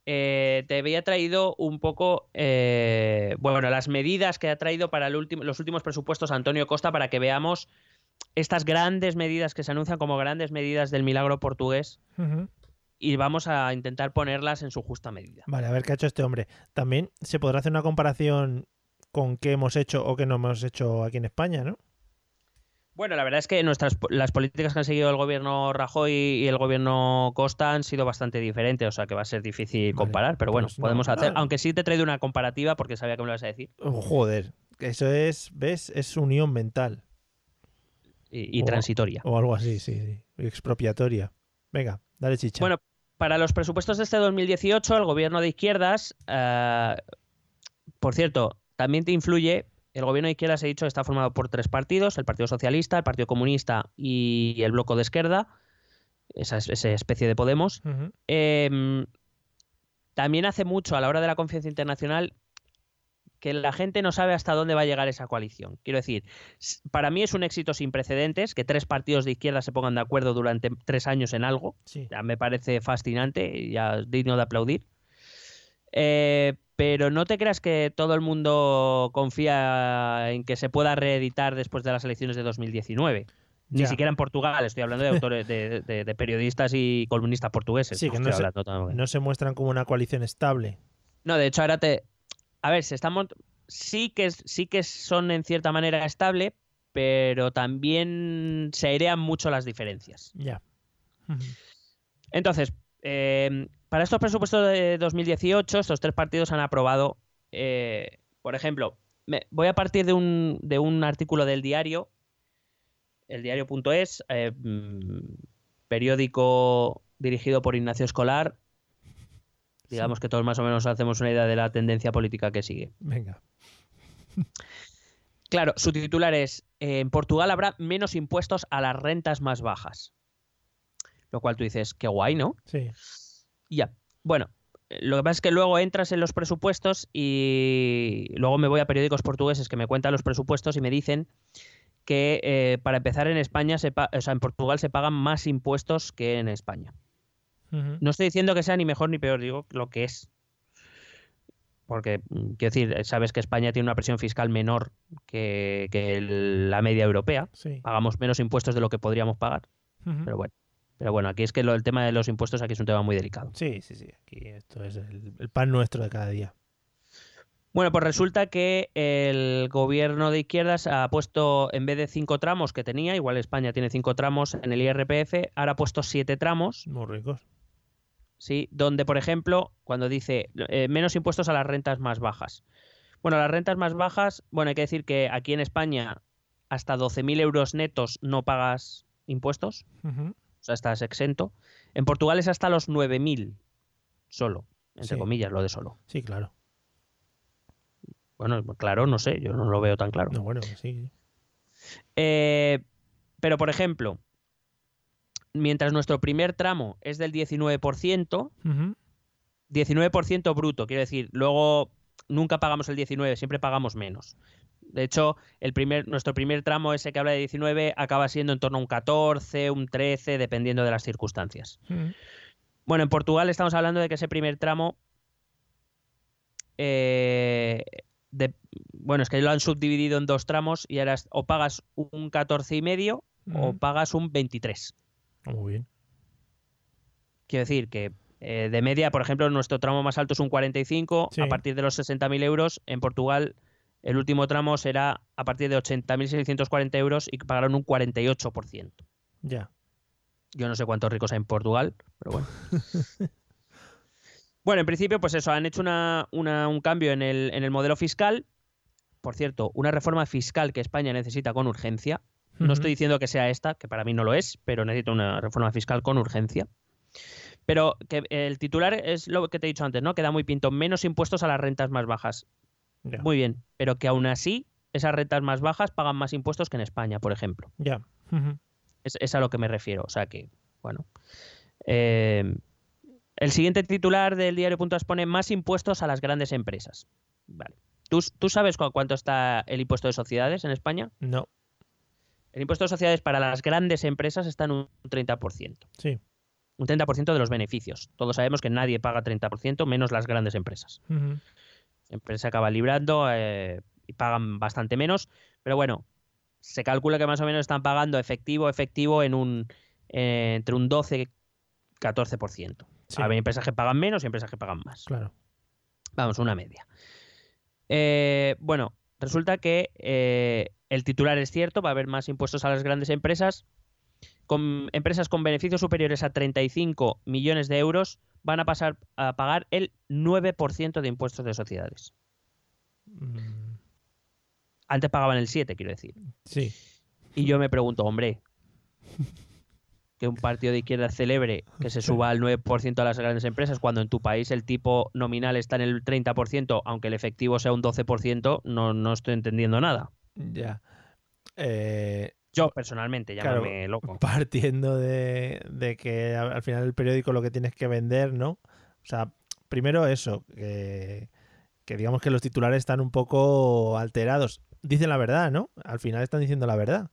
eh, te había traído un poco, eh, bueno, las medidas que ha traído para el último, los últimos presupuestos Antonio Costa para que veamos estas grandes medidas que se anuncian como grandes medidas del milagro portugués y vamos a intentar ponerlas en su justa medida. Vale, a ver qué ha hecho este hombre. También se podrá hacer una comparación con qué hemos hecho o qué no hemos hecho aquí en España, ¿no? Bueno, la verdad es que nuestras las políticas que han seguido el gobierno Rajoy y el gobierno Costa han sido bastante diferentes, o sea que va a ser difícil Vale, comparar, pero bueno, pues no, podemos hacer, aunque sí te he traído una comparativa porque sabía que me lo ibas a decir. Oh, joder, Eso es, ¿ves? Es unión mental. Y, y O- transitoria. O algo así, sí, sí. Expropiatoria. Venga, dale chicha. Bueno, para los presupuestos de este 2018, el gobierno de izquierdas, eh, por cierto, también te influye. El gobierno de izquierdas, he dicho, está formado por tres partidos: el Partido Socialista, el Partido Comunista y el Bloco de Esquerda, esa, es- esa especie de Podemos. Eh, también hace mucho a la hora de la confianza internacional que la gente no sabe hasta dónde va a llegar esa coalición. Quiero decir, para mí es un éxito sin precedentes que tres partidos de izquierda se pongan de acuerdo durante tres años en algo. Sí. Ya me parece fascinante y ya digno de aplaudir. Eh, pero no te creas que todo el mundo confía en que se pueda reeditar después de las elecciones de 2019. Ni Ya. siquiera en Portugal, estoy hablando de autores, de, de- de periodistas y columnistas portugueses. Sí, que no se, no se muestran como una coalición estable. No, de hecho, ahora te. A ver, se están sí que sí que son en cierta manera estable, pero también se airean mucho las diferencias. Ya. Entonces, eh, para estos presupuestos de 2018, estos tres partidos han aprobado, eh, por ejemplo, me- voy a partir de un, de un artículo del diario, el diario.es, eh, mm, periódico dirigido por Ignacio Escolar. Digamos que todos más o menos hacemos una idea de la tendencia política que sigue. Venga. Claro, su titular es eh, En Portugal habrá menos impuestos a las rentas más bajas. Lo cual tú dices, qué guay, ¿no? Sí. Y Ya. Bueno, eh, lo que pasa es que luego entras en los presupuestos y luego me voy a periódicos portugueses que me cuentan los presupuestos y me dicen que eh, para empezar en España, se o sea, en Portugal se pagan más impuestos que en España. No estoy diciendo que sea ni mejor ni peor, digo lo que es. Porque, mm, quiero decir, eh, sabes que España tiene una presión fiscal menor que, que el- la media europea. Sí. Pagamos menos impuestos de lo que podríamos pagar. Pero bueno. Pero bueno, aquí es que lo- el tema de los impuestos aquí es un tema muy delicado. Sí, sí, sí. Aquí esto es el, el pan nuestro de cada día. Bueno, pues resulta que el gobierno de izquierdas ha puesto, en vez de cinco tramos que tenía, igual España tiene cinco tramos en el IRPF, ahora ha puesto siete tramos, Muy ricos. ¿sí? Donde, por ejemplo, cuando dice eh, menos impuestos a las rentas más bajas. Bueno, las rentas más bajas, bueno, hay que decir que aquí en España hasta 12.000 euros netos no pagas impuestos. O sea, estás exento. En Portugal es hasta los 9.000 solo, entre Sí. comillas, lo de solo. Sí, claro. Bueno, claro, no sé, yo no lo veo tan claro. No, bueno, sí. Eh, pero, por ejemplo, mientras nuestro primer tramo es del 19%, Ujú. 19% bruto, quiero decir, luego nunca pagamos el 19, siempre pagamos menos. De hecho, el primer, nuestro primer tramo, ese que habla de 19, acaba siendo en torno a un 14, un 13, dependiendo de las circunstancias. Ujú. Bueno, en Portugal estamos hablando de que ese primer tramo. eh, de- bueno, es que lo han subdividido en dos tramos y ahora o pagas un 14 y medio o Ujú. pagas un 23. Ah, Muy bien. Quiero decir que eh, de media, por ejemplo, nuestro tramo más alto es un 45, Sí. a partir de los 60.000 euros. En Portugal, el último tramo será a partir de 80.640 euros y pagarán un 48%. Ya. Yo no sé cuántos ricos hay en Portugal, pero bueno. bueno, en principio, pues eso, han hecho una- una- un cambio en el, en el modelo fiscal. Por cierto, una reforma fiscal que España necesita con urgencia. No estoy diciendo que sea esta, que para mí no lo es, pero necesito una reforma fiscal con urgencia. Pero que el titular es lo que te he dicho antes, ¿no? Que da muy pinto. Menos impuestos a las rentas más bajas. Muy bien. Pero que aún así, esas rentas más bajas pagan más impuestos que en España, por ejemplo. Ya. Es, es a lo que me refiero. O sea que, bueno. Eh, el siguiente titular del diario.es pone más impuestos a las grandes empresas. Vale. ¿Tú, tú sabes cu- cuánto está el impuesto de sociedades en España? No. El impuesto de sociedades para las grandes empresas está en un 30%. Sí. Un 30% de los beneficios. Todos sabemos que nadie paga 30%, menos las grandes empresas. Se acaba librando eh, y pagan bastante menos. Pero bueno, se calcula que más o menos están pagando efectivo, efectivo en un eh, entre un 12 14%. Sí. Hay empresas que pagan menos y empresas que pagan más. Claro. Vamos, una media. Eh, bueno, resulta que eh, el titular es cierto, va a haber más impuestos a las grandes empresas. Con empresas con beneficios superiores a 35 millones de euros van a pasar a pagar el 9% de impuestos de sociedades. Mm, Antes pagaban el 7, quiero decir. Sí. Y yo me pregunto, hombre, que un partido de izquierda celebre que se suba al 9% a las grandes empresas cuando en tu país el tipo nominal está en el 30%, aunque el efectivo sea un 12%, no, no estoy entendiendo nada. Ya. Eh, Yo personalmente, Claro. llámame loco. partiendo de, de que al final el periódico lo que tienes que vender, ¿no? O sea, primero eso, que, que digamos que los titulares están un poco alterados. Dicen la verdad, ¿no? Al final están diciendo la verdad.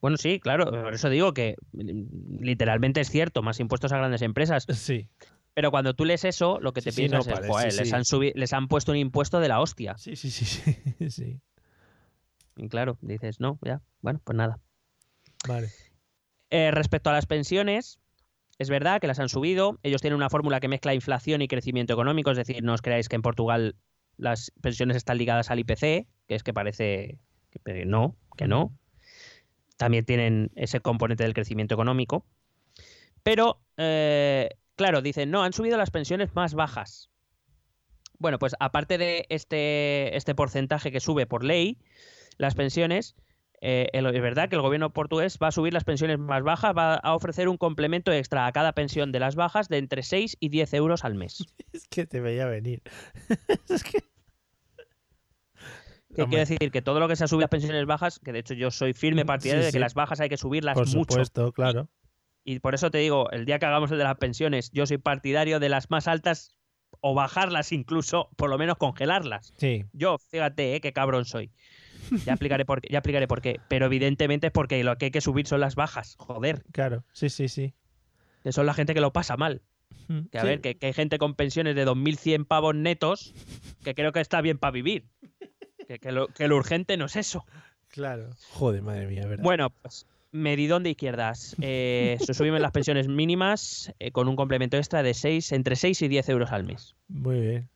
Bueno, sí, claro, por eso digo que mm, literalmente es cierto, más impuestos a grandes empresas. Sí, Pero cuando tú lees eso, lo que te Sí, sí, piensas no, es, parece, joder, sí, les, han les han puesto un impuesto de la hostia. sí, sí, sí, sí. Y claro, dices, no, ya, bueno, pues nada. Vale. Eh, respecto a las pensiones, es verdad que las han subido. Ellos tienen una fórmula que mezcla inflación y crecimiento económico, es decir, no os creáis que en Portugal las pensiones están ligadas al IPC, que es que parece que no, que no. También tienen ese componente del crecimiento económico. Pero, eh, claro, dicen, no, han subido las pensiones más bajas. Bueno, pues aparte de este, este porcentaje que sube por ley, las pensiones, eh, es verdad que el gobierno portugués va a subir las pensiones más bajas, va a ofrecer un complemento extra a cada pensión de las bajas de entre 6 y 10 euros al mes. Es que te veía venir. es que... ¿Qué quiere decir? Que todo lo que se ha subido a pensiones bajas, que de hecho yo soy firme partidario Sí, de que las bajas hay que subirlas Por mucho. supuesto, claro. Y por eso te digo, el día que hagamos el de las pensiones, yo soy partidario de las más altas o bajarlas incluso, por lo menos congelarlas. Sí, Yo, fíjate, ¿eh? qué cabrón soy. Ya explicaré por qué, ya explicaré por qué. Pero evidentemente es porque lo que hay que subir son las bajas. Joder, claro. Sí, sí, sí. que son la gente que lo pasa mal. Que a Sí. ver, que, que hay gente con pensiones de 2.100 pavos netos que creo que está bien para vivir. Que, que lo, que lo urgente no es eso. Claro. Joder, madre mía, ¿verdad? Bueno, pues medidón de izquierdas. Eh, se suben las pensiones mínimas eh, con un complemento extra de 6, entre 6 y 10 euros al mes. Muy bien.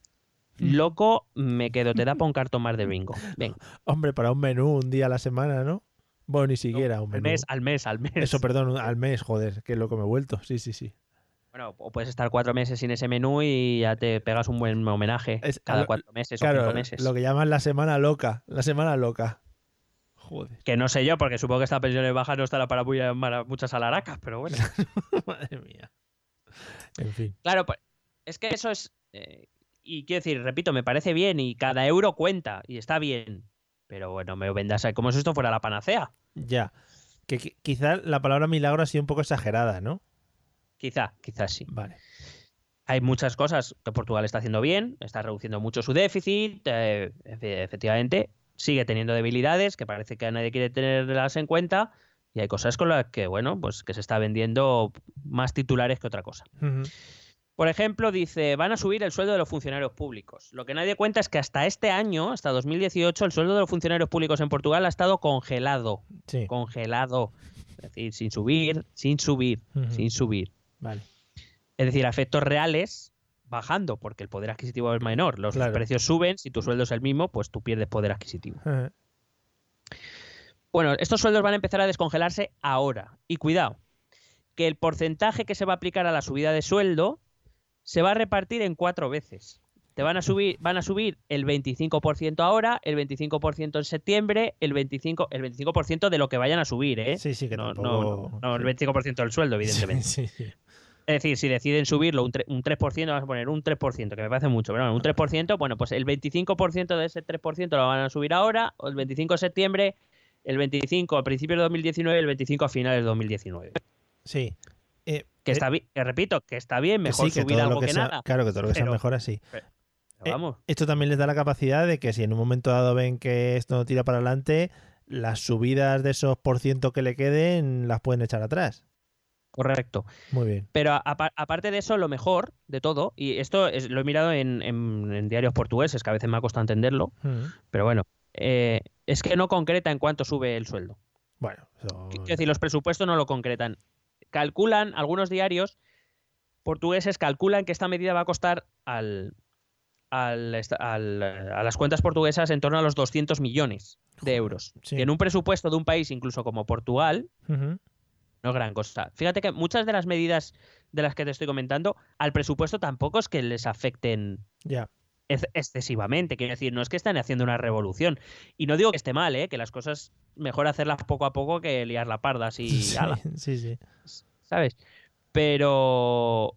Loco, me quedo, te da para un cartón más de bingo. Venga, Hombre, para un menú un día a la semana, ¿no? Bueno, ni siquiera un al menú. mes, al mes, al mes. Eso, perdón, al mes, joder, qué loco me he vuelto. Sí, sí, sí. Bueno, o puedes estar cuatro meses sin ese menú y ya te pegas un buen homenaje Es- cada lo- cuatro meses o Claro, cinco meses. lo que llaman la semana loca. La semana loca. Joder, Que no sé yo, porque supongo que esta pensiones bajas no estará para muchas alaracas, pero bueno. madre mía. En fin. Claro, pues es que eso es. eh, y quiero decir, repito, me parece bien y cada euro cuenta y está bien. Pero bueno, me vendas ahí como si esto fuera la panacea. Ya. Que qui- quizá la palabra milagro ha sido un poco exagerada, ¿no? Quizá, quizás sí. Vale. Hay muchas cosas que Portugal está haciendo bien, está reduciendo mucho su déficit, eh, efe- efectivamente, sigue teniendo debilidades que parece que nadie quiere tenerlas en cuenta y hay cosas con las que, bueno, pues que se está vendiendo más titulares que otra cosa. Por ejemplo, dice, van a subir el sueldo de los funcionarios públicos. Lo que nadie cuenta es que hasta este año, hasta 2018, el sueldo de los funcionarios públicos en Portugal ha estado congelado. Sí. Congelado. Es decir, sin subir, sin subir, sin subir. Vale. Es decir, a efectos reales, bajando, porque el poder adquisitivo es menor. Los Claro. precios suben, si tu sueldo es el mismo, pues tú pierdes poder adquisitivo. Bueno, estos sueldos van a empezar a descongelarse ahora. Y cuidado, que el porcentaje que se va a aplicar a la subida de sueldo se va a repartir en cuatro veces. Te van a subir, van a subir el 25% ahora, el 25% en septiembre, el 25%, el 25% de lo que vayan a subir, ¿eh? Sí, sí, que no, tampoco... no, no, el 25% del sueldo, evidentemente. Sí, sí, sí. Es decir, si deciden subirlo un, tre- un 3%, vamos a poner un 3%, que me parece mucho, pero bueno, un 3%, bueno, pues el 25% de ese 3% lo van a subir ahora, el 25 de septiembre, el 25 a principios de 2019 y el 25 a finales de 2019. Sí. Eh, Que eh, está bien, que repito, que está bien, que mejor sí, que subir todo algo lo que, que sea, nada. Claro, que todo lo que sea pero- mejor así. pero Eh, vamos, Esto también les da la capacidad de que si en un momento dado ven que esto no tira para adelante, las subidas de esos por ciento que le queden las pueden echar atrás. correcto. Muy bien. Pero aparte de eso, lo mejor de todo, y esto es- lo he mirado en, en- en diarios portugueses, que a veces me ha costado entenderlo, Mm. pero bueno, eh, es que no concreta en cuánto sube el sueldo. Bueno, eso- Quiero decir, los presupuestos no lo concretan. Calculan, algunos diarios portugueses calculan que esta medida va a costar al, al a las cuentas portuguesas en torno a los 200 millones de euros. sí. Que en un presupuesto de un país incluso como Portugal no es gran cosa. Fíjate que muchas de las medidas de las que te estoy comentando al presupuesto tampoco es que les afecten Ya. Ex- excesivamente. Quiero decir, no es que estén haciendo una revolución. Y no digo que esté mal, ¿eh? que las cosas mejor hacerlas poco a poco que liar la parda así, Sí, ala, sí, sí. ¿sabes? Pero.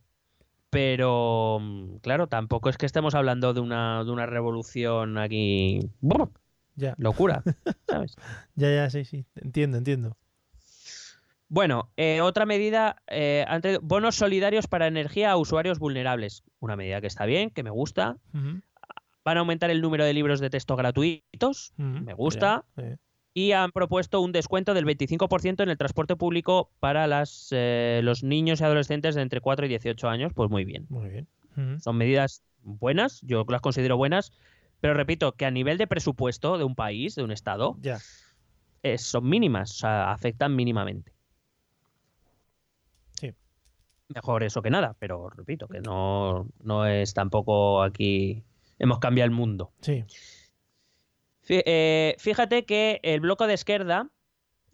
Pero. Claro, tampoco es que estemos hablando de una, de una revolución aquí. ¡Bum! Ya, Locura, ¿sabes? ya, ya, sí, sí. Entiendo, entiendo. Bueno, eh, otra medida, eh, bonos solidarios para energía a usuarios vulnerables. Una medida que está bien, que me gusta. Van a aumentar el número de libros de texto gratuitos. Me gusta. Y han propuesto un descuento del 25% en el transporte público para las, eh, los niños y adolescentes de entre 4 y 18 años. Pues muy bien. Muy bien. Son medidas buenas, yo las considero buenas. Pero repito, que a nivel de presupuesto de un país, de un estado, Ya. eh, son mínimas, o sea, afectan mínimamente. Mejor eso que nada, pero repito, que no, no es tampoco aquí. Hemos cambiado el mundo. Sí. Eh, Fíjate que el bloque de izquierda,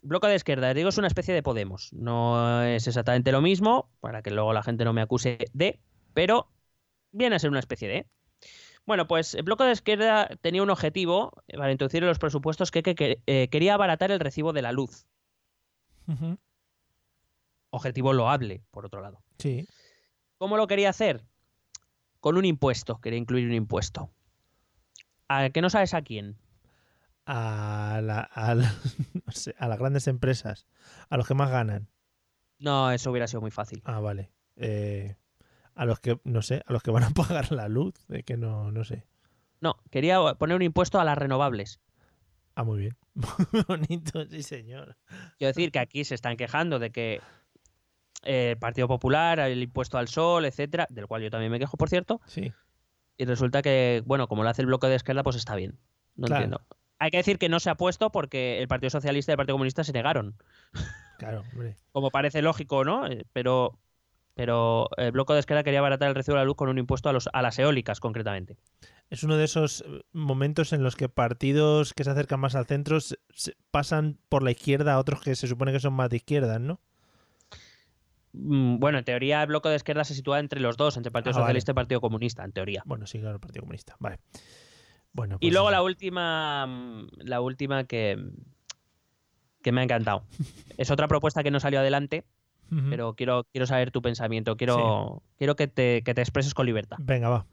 bloque de izquierda, digo, es una especie de Podemos. No es exactamente lo mismo, para que luego la gente no me acuse de, pero viene a ser una especie de. Bueno, pues el bloque de izquierda tenía un objetivo eh, para introducir en los presupuestos que, que- que, eh, quería abaratar el recibo de la luz. Ujú. Objetivo loable, por otro lado. Sí. ¿Cómo lo quería hacer? Con un impuesto, quería incluir un impuesto. ¿A que no sabes a quién? A, la, a, la- no sé, a las grandes empresas, a los que más ganan. No, eso hubiera sido muy fácil. Ah, vale. Eh, a los que, no sé, a los que van a pagar la luz, de que no, no sé. No, quería poner un impuesto a las renovables. Ah, muy bien. Muy bonito, sí, señor. Quiero decir que aquí se están quejando de que eh, el Partido Popular, el impuesto al sol, etcétera, del cual yo también me quejo, por cierto, Sí. y resulta que, bueno, como lo hace el bloque de izquierda, pues está bien. No Claro. entiendo. Hay que decir que no se ha puesto porque el Partido Socialista y el Partido Comunista se negaron. Claro, hombre. Como parece lógico, ¿no? Eh, Pero, pero el bloque de izquierda quería abaratar el recibo de la luz con un impuesto a, los, a las eólicas, concretamente. Es uno de esos eh, momentos en los que partidos que se acercan más al centro se- pasan por la izquierda a otros que se supone que son más de izquierda, ¿no? Mm, Bueno, en teoría el bloque de izquierda se sitúa entre los dos, entre el Partido Ah, vale. Socialista y el Partido Comunista, en teoría. Bueno, sí, claro, el Partido Comunista. Vale. Bueno, Y pues luego la última, mm, la última que, que me ha encantado. Es otra propuesta que no salió adelante, pero quiero, quiero saber tu pensamiento. Quiero, quiero que, te, que te expreses con libertad. Venga, va.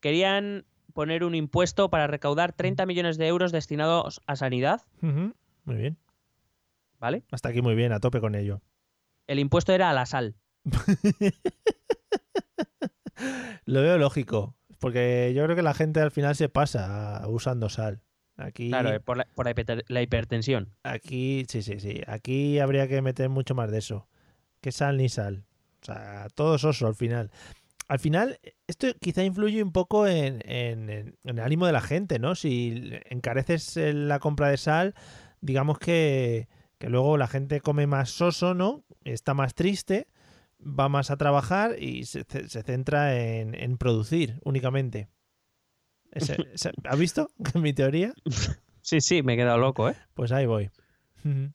Querían poner un impuesto para recaudar 30 millones de euros destinados a sanidad. Muy bien. ¿vale? Hasta aquí muy bien, a tope con ello. El impuesto era a la sal. Lo veo lógico, porque yo creo que la gente al final se pasa usando sal. Aquí, Claro, eh, por, la, por la hiper- la hipertensión. aquí, sí, sí, sí. Aquí habría que meter mucho más de eso. Que sal ni sal. O sea, todo soso al final. Al final, esto quizá influye un poco en, en- en- en el ánimo de la gente, ¿no? Si encareces eh, la compra de sal, digamos que, que luego la gente come más soso, ¿no? Está más triste, va más a trabajar y se, se centra en, en producir únicamente. Ese- ese- ¿Has visto mi teoría? Sí, sí, me he quedado loco, ¿eh? Pues ahí voy.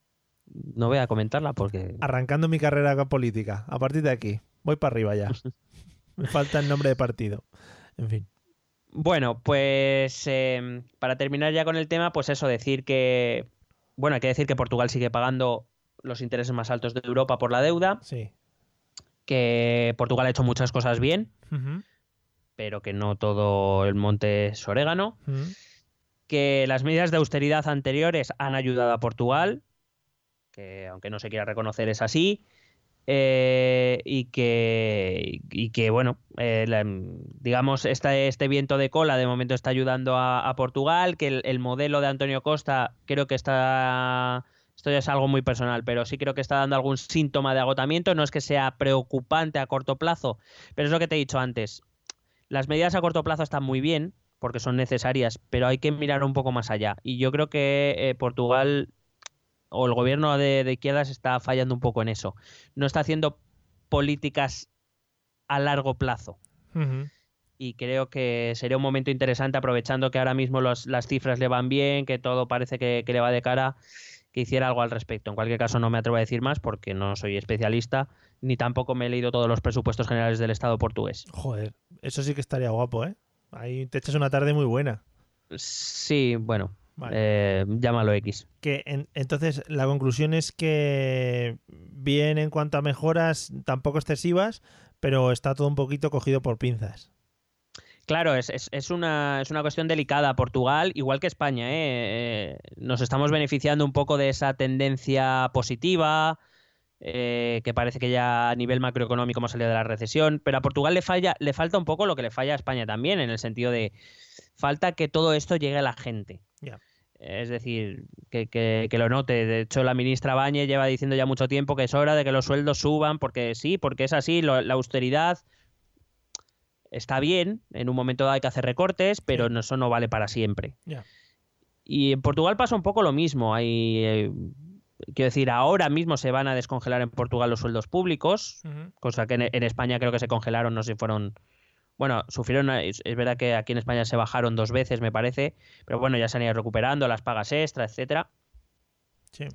No voy a comentarla porque... Arrancando mi carrera política. A partir de aquí. Voy para arriba ya. Me falta el nombre de partido. En fin. Bueno, pues eh, para terminar ya con el tema, pues eso, decir que, bueno, hay que decir que Portugal sigue pagando los intereses más altos de Europa por la deuda, Sí. que Portugal ha hecho muchas cosas bien, pero que no todo el monte es orégano, que las medidas de austeridad anteriores han ayudado a Portugal, que aunque no se quiera reconocer es así, eh, y que y que bueno eh, digamos este, este viento de cola de momento está ayudando a, Portugal que el, el modelo de Antonio Costa creo que está esto ya es algo muy personal pero sí creo que está dando algún síntoma de agotamiento. No es que sea preocupante a corto plazo pero es lo que te he dicho antes. Las medidas a corto plazo están muy bien porque son necesarias pero hay que mirar un poco más allá. Y yo creo que eh, Portugal o el gobierno de, de izquierdas está fallando un poco en eso. No está haciendo políticas a largo plazo. Y creo que sería un momento interesante, aprovechando que ahora mismo los- las cifras le van bien, que todo parece que, que le va de cara, que hiciera algo al respecto. En cualquier caso, no me atrevo a decir más porque no soy especialista, ni tampoco me he leído todos los presupuestos generales del Estado portugués. Joder. Eso sí que estaría guapo, ¿eh? Ahí te echas una tarde muy buena. Sí, bueno, Vale. eh, llámalo X. Que en- entonces la conclusión es que bien en cuanto a mejoras, tampoco excesivas, pero está todo un poquito cogido por pinzas. Claro, es, es- es una, es una cuestión delicada. Portugal, igual que España, ¿eh? Eh, nos estamos beneficiando un poco de esa tendencia positiva, eh, que parece que ya a nivel macroeconómico hemos salido de la recesión, pero a Portugal le, falla, le falta un poco lo que le falla a España también, en el sentido de falta que todo esto llegue a la gente. Es decir, que, que- que lo note. De hecho, la ministra Bañe lleva diciendo ya mucho tiempo que es hora de que los sueldos suban, porque sí, porque es así, lo- la austeridad está bien, en un momento dado hay que hacer recortes, pero no- eso no vale para siempre. Y en Portugal pasa un poco lo mismo. Hay, eh, quiero decir, ahora mismo se van a descongelar en Portugal los sueldos públicos, cosa que en, en España creo que se congelaron, no sé si fueron... Bueno, sufrieron, es, es verdad que aquí en España se bajaron dos veces, me parece, pero bueno, ya se han ido recuperando las pagas extra, etcétera. Sí.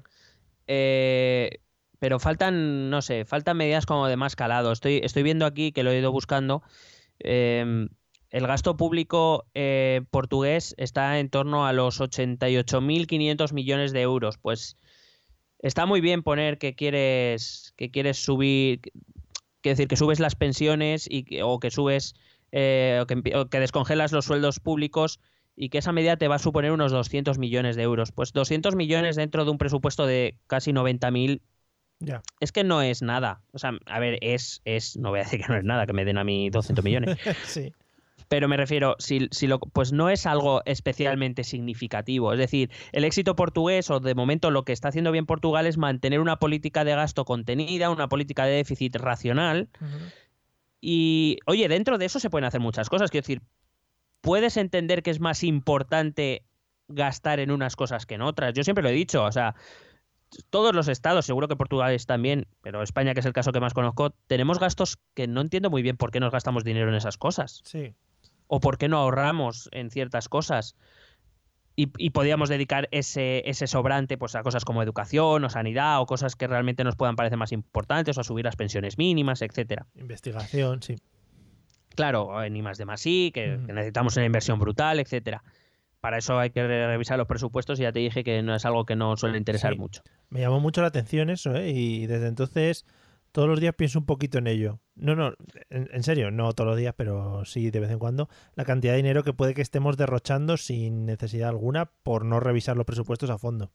Eh, pero faltan, no sé, faltan medidas como de más calado. Estoy, estoy viendo aquí, que lo he ido buscando, eh, el gasto público eh, portugués está en torno a los 88.500 millones de euros. Pues está muy bien poner que quieres, que quieres subir, que decir, que subes las pensiones y que- o que subes, eh, o, que, empi- o que descongelas los sueldos públicos y que esa medida te va a suponer unos 200 millones de euros. Pues 200 millones dentro de un presupuesto de casi 90.000 Ya. es que no es nada. O sea, a ver, es, es, no voy a decir que no es nada, que me den a mí 200 millones. sí. Pero me refiero, si, si lo, pues no es algo especialmente significativo. Es decir, el éxito portugués, o de momento lo que está haciendo bien Portugal, es mantener una política de gasto contenida, una política de déficit racional. Y, oye, dentro de eso se pueden hacer muchas cosas. Quiero decir, puedes entender que es más importante gastar en unas cosas que en otras. Yo siempre lo he dicho, o sea, todos los estados, seguro que Portugal es también, pero España, que es el caso que más conozco, tenemos gastos que no entiendo muy bien por qué nos gastamos dinero en esas cosas. Sí. O por qué no ahorramos en ciertas cosas. Y, y podíamos dedicar ese, ese sobrante pues, a cosas como educación o sanidad o cosas que realmente nos puedan parecer más importantes o a subir las pensiones mínimas, etcétera. Investigación, sí. Claro, en I más de más I, que, necesitamos una inversión brutal, etcétera. Para eso hay que re- revisar los presupuestos y ya te dije que no es algo que no suele interesar Sí. mucho. Me llamó mucho la atención eso, ¿eh? Y desde entonces todos los días pienso un poquito en ello. No, no, en, en serio, no todos los días, pero sí de vez en cuando. La cantidad de dinero que puede que estemos derrochando sin necesidad alguna por no revisar los presupuestos a fondo.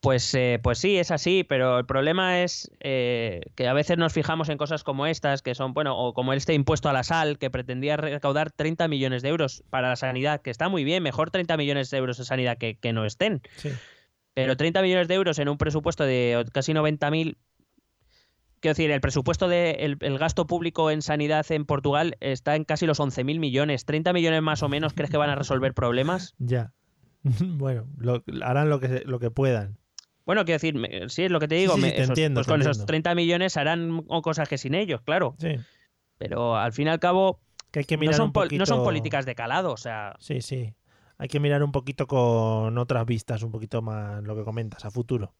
Pues, eh, pues sí, es así, pero el problema es eh, que a veces nos fijamos en cosas como estas, que son, bueno, o como este impuesto a la sal, que pretendía recaudar 30 millones de euros para la sanidad, que está muy bien, mejor 30 millones de euros de sanidad que, que no estén. Sí. Pero 30 millones de euros en un presupuesto de casi 90.000. Quiero decir, el presupuesto de el, el gasto público en sanidad en Portugal está en casi los 11.000 millones. 30 millones más o menos, ¿crees que van a resolver problemas? Ya. bueno, lo- harán lo que, lo que puedan. Bueno, quiero decir, me- sí, es lo que te digo. sí, me- te esos- entiendo, pues te con esos entiendo. 30 millones harán cosas que sin ellos, claro. Sí. Pero al fin y al cabo, Que hay que no mirar son, un pol- no son poquito- políticas de calado. O sea, Sí, sí. Hay que mirar un poquito con otras vistas, un poquito más lo que comentas, a futuro.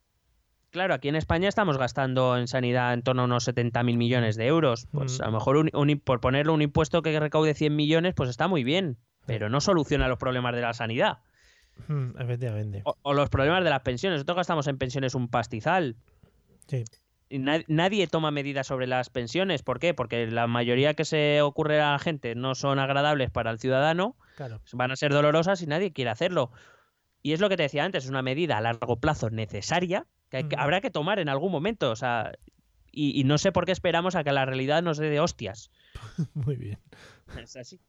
Claro, aquí en España estamos gastando en sanidad en torno a unos 70.000 millones de euros. Pues Mm. a lo mejor, un- un- por ponerle un impuesto que recaude 100 millones, pues está muy bien. Pero no soluciona los problemas de la sanidad. Mm, efectivamente. O, o los problemas de las pensiones. Nosotros gastamos en pensiones un pastizal. Sí. Y na- nadie toma medidas sobre las pensiones. ¿Por qué? Porque la mayoría que se ocurre a la gente no son agradables para el ciudadano, Claro. van a ser dolorosas y nadie quiere hacerlo. Y es lo que te decía antes, es una medida a largo plazo necesaria que, habrá que tomar en algún momento. O sea, y, y no sé por qué esperamos a que la realidad nos dé de hostias. Muy bien. Es así.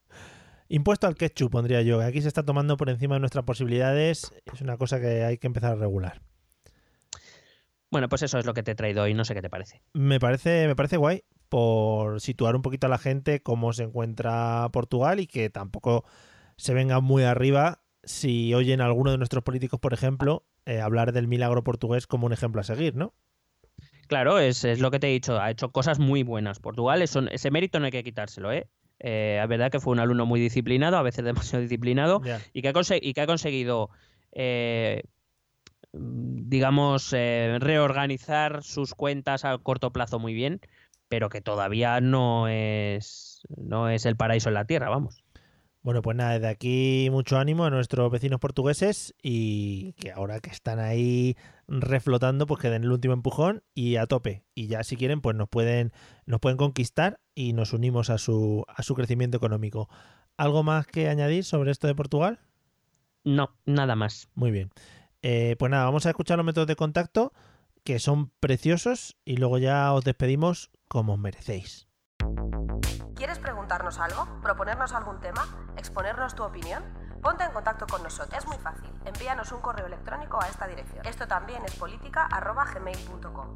Impuesto al ketchup, pondría yo. Aquí se está tomando por encima de nuestras posibilidades. Es una cosa que hay que empezar a regular. Bueno, pues eso es lo que te he traído hoy, no sé qué te parece. Me parece, me parece guay por situar un poquito a la gente cómo se encuentra Portugal y que tampoco se venga muy arriba si oyen a alguno de nuestros políticos, por ejemplo, eh, hablar del milagro portugués como un ejemplo a seguir, ¿no? Claro, es, es lo que te he dicho, ha hecho cosas muy buenas. Portugal, eso- ese mérito no hay que quitárselo, ¿eh? Eh, es verdad que fue un alumno muy disciplinado, a veces demasiado disciplinado, y que ha, conse- y que ha conseguido, eh, digamos, eh, reorganizar sus cuentas a corto plazo muy bien, pero que todavía no es, no es el paraíso en la tierra, vamos. Bueno, pues nada, desde aquí mucho ánimo a nuestros vecinos portugueses y que ahora que están ahí reflotando, pues que den el último empujón y a tope. Y ya si quieren, pues nos pueden, nos pueden conquistar y nos unimos a su, a su crecimiento económico. ¿Algo más que añadir sobre esto de Portugal? No, nada más. Muy bien. Eh, pues nada, vamos a escuchar los métodos de contacto que son preciosos y luego ya os despedimos como os merecéis. ¿Quieres preguntarnos algo? ¿Proponernos algún tema? ¿Exponernos tu opinión? Ponte en contacto con nosotros. Es muy fácil. Envíanos un correo electrónico a esta dirección. Esto también es política.gmail.com.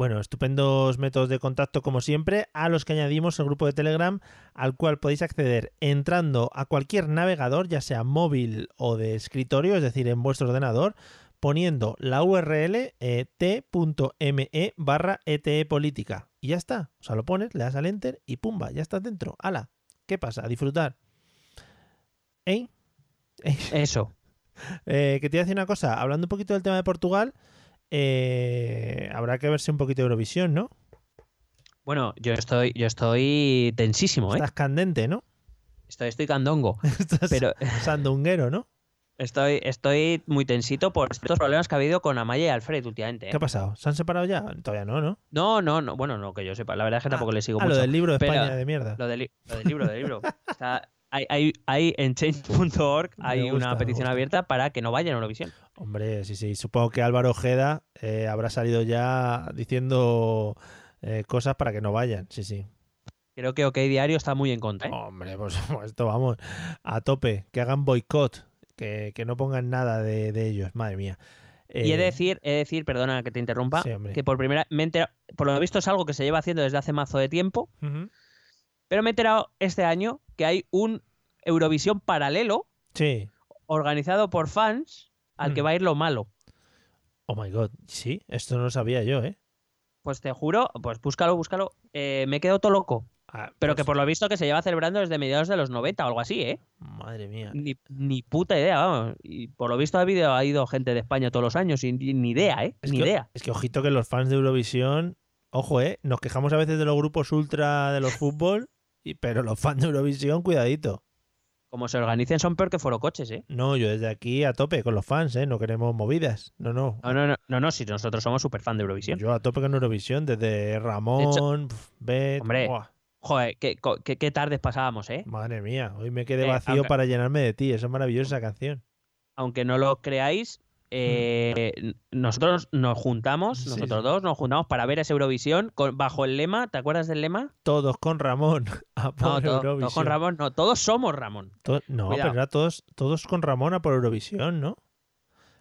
Bueno, estupendos métodos de contacto como siempre, a los que añadimos el grupo de Telegram al cual podéis acceder entrando a cualquier navegador, ya sea móvil o de escritorio, es decir, en vuestro ordenador, poniendo la URL eh, t.me barra etepolítica. Y ya está, o sea, lo pones, le das al enter y pumba, ya estás dentro. ¡Hala! ¿Qué pasa? A disfrutar. ¿Eh? Eso. Eh, que te voy a decir una cosa, hablando un poquito del tema de Portugal, eh, habrá que verse un poquito de Eurovisión, ¿no? Bueno, yo estoy, yo estoy tensísimo, ¿eh? Estás candente, ¿no? Estoy, estoy candongo. Estás Pero sandunguero, ¿no? estoy, estoy muy tensito por estos problemas que ha habido con Amaya y Alfred últimamente. ¿eh? ¿Qué ha pasado? ¿Se han separado ya? Todavía no, ¿no? No, no, no. Bueno, no que yo sepa. La verdad es que tampoco le sigo Ah, mucho. lo del libro de España de mierda. Lo lo del libro, del libro. Está- hay, hay, hay en change.org hay gusta, una petición abierta para que no vayan a Eurovisión. Hombre, sí, sí. Supongo que Álvaro Ojeda eh, habrá salido ya diciendo eh, cosas para que no vayan. Sí, sí. Creo que OK Diario está muy en contra. ¿eh? Hombre, pues esto vamos a tope. Que hagan boicot. Que, que no pongan nada de, de ellos. Madre mía. Y he de decir, he de decir, perdona que te interrumpa, Sí, que por primera me he enterado- por lo visto es algo que se lleva haciendo desde hace mazo de tiempo, pero me he enterado este año que hay un Eurovisión paralelo Sí. organizado por fans al que Mm. va a ir lo malo. Oh my god. Sí, esto no lo sabía yo, ¿eh? Pues te juro, pues búscalo, búscalo. Eh, me he quedado todo loco. Ah, Pero pues, que por lo visto que se lleva celebrando desde mediados de los 90 o algo así, ¿eh? Madre mía. Ni, ni puta idea, vamos. Y por lo visto ha, habido, ha ido gente de España todos los años y ni, ni idea, ¿eh? Es ni que, idea. Es que ojito que los fans de Eurovisión, ojo, eh, nos quejamos a veces de los grupos ultra de los fútbol, y, pero los fans de Eurovisión, cuidadito. Como se organicen son peor que forocoches, ¿eh? No, yo desde aquí a tope con los fans, eh, no queremos movidas. No, no. No, no, no, no, no, si nosotros somos súper fan de Eurovisión. Yo a tope con Eurovisión, desde Ramón, Bet, Hombre. Joder, qué, qué- qué tardes pasábamos, ¿eh? madre mía, hoy me quedé Eh, vacío aunque- para llenarme de ti, eso es maravillosa esa canción. Aunque no lo creáis, eh, nosotros nos juntamos, nosotros sí. dos nos juntamos para ver esa Eurovisión con- bajo el lema, ¿te acuerdas del lema? Todos con Ramón, a por No, to- todos con Ramón, no, todos somos Ramón. To- no, Cuidado. pero era todos, todos con Ramón a por Eurovisión, ¿no?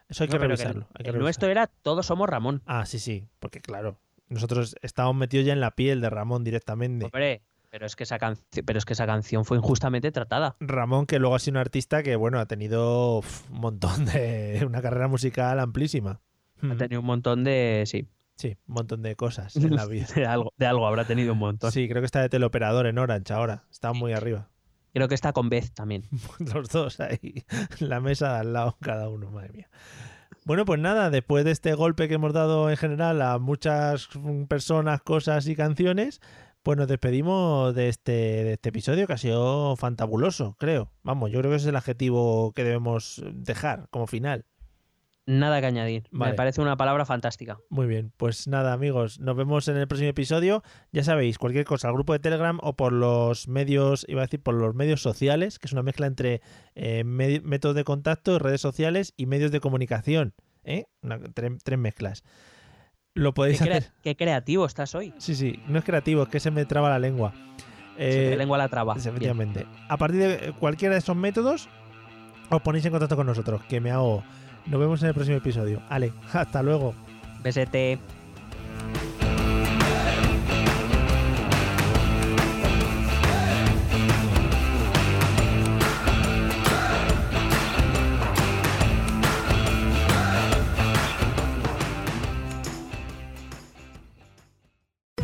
Eso hay No, que pero revisarlo. hay que el revisarlo. nuestro era todos somos Ramón. Ah, sí, sí, porque claro, nosotros estábamos metidos ya en la piel de Ramón directamente. Hombre, pero es que esa canción, pero es que esa canción fue injustamente tratada. Ramón, que luego ha sido un artista que, bueno, ha tenido uf, un montón de. una carrera musical amplísima. Ha Mm, tenido un montón de. Sí, Sí, un montón de cosas en la vida. de algo, de algo habrá tenido un montón. Sí, creo que está de teleoperador en Orange ahora. Está muy arriba. Creo que está con Beth también. Los dos ahí, en la mesa de al lado, cada uno, madre mía. Bueno, pues nada, después de este golpe que hemos dado en general a muchas personas, cosas y canciones, pues nos despedimos de este, de este episodio que ha sido fantabuloso, creo. Vamos, yo creo que ese es el adjetivo que debemos dejar como final. Nada que añadir. Vale. Me parece una palabra fantástica. Muy bien, pues nada amigos, nos vemos en el próximo episodio. Ya sabéis, cualquier cosa, al grupo de Telegram o por los medios, iba a decir por los medios sociales, que es una mezcla entre eh, métodos de contacto, redes sociales y medios de comunicación. ¿eh? Una- tre- tres mezclas. Lo podéis hacer. qué creativo estás hoy. Sí, sí, no es creativo, es que se me traba la lengua. Se Eh, te lengua la traba. Bien. efectivamente. A partir de cualquiera de esos métodos, os ponéis en contacto con nosotros, que me hago. Nos vemos en el próximo episodio. Ale, hasta luego. Besete.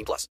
18 plus.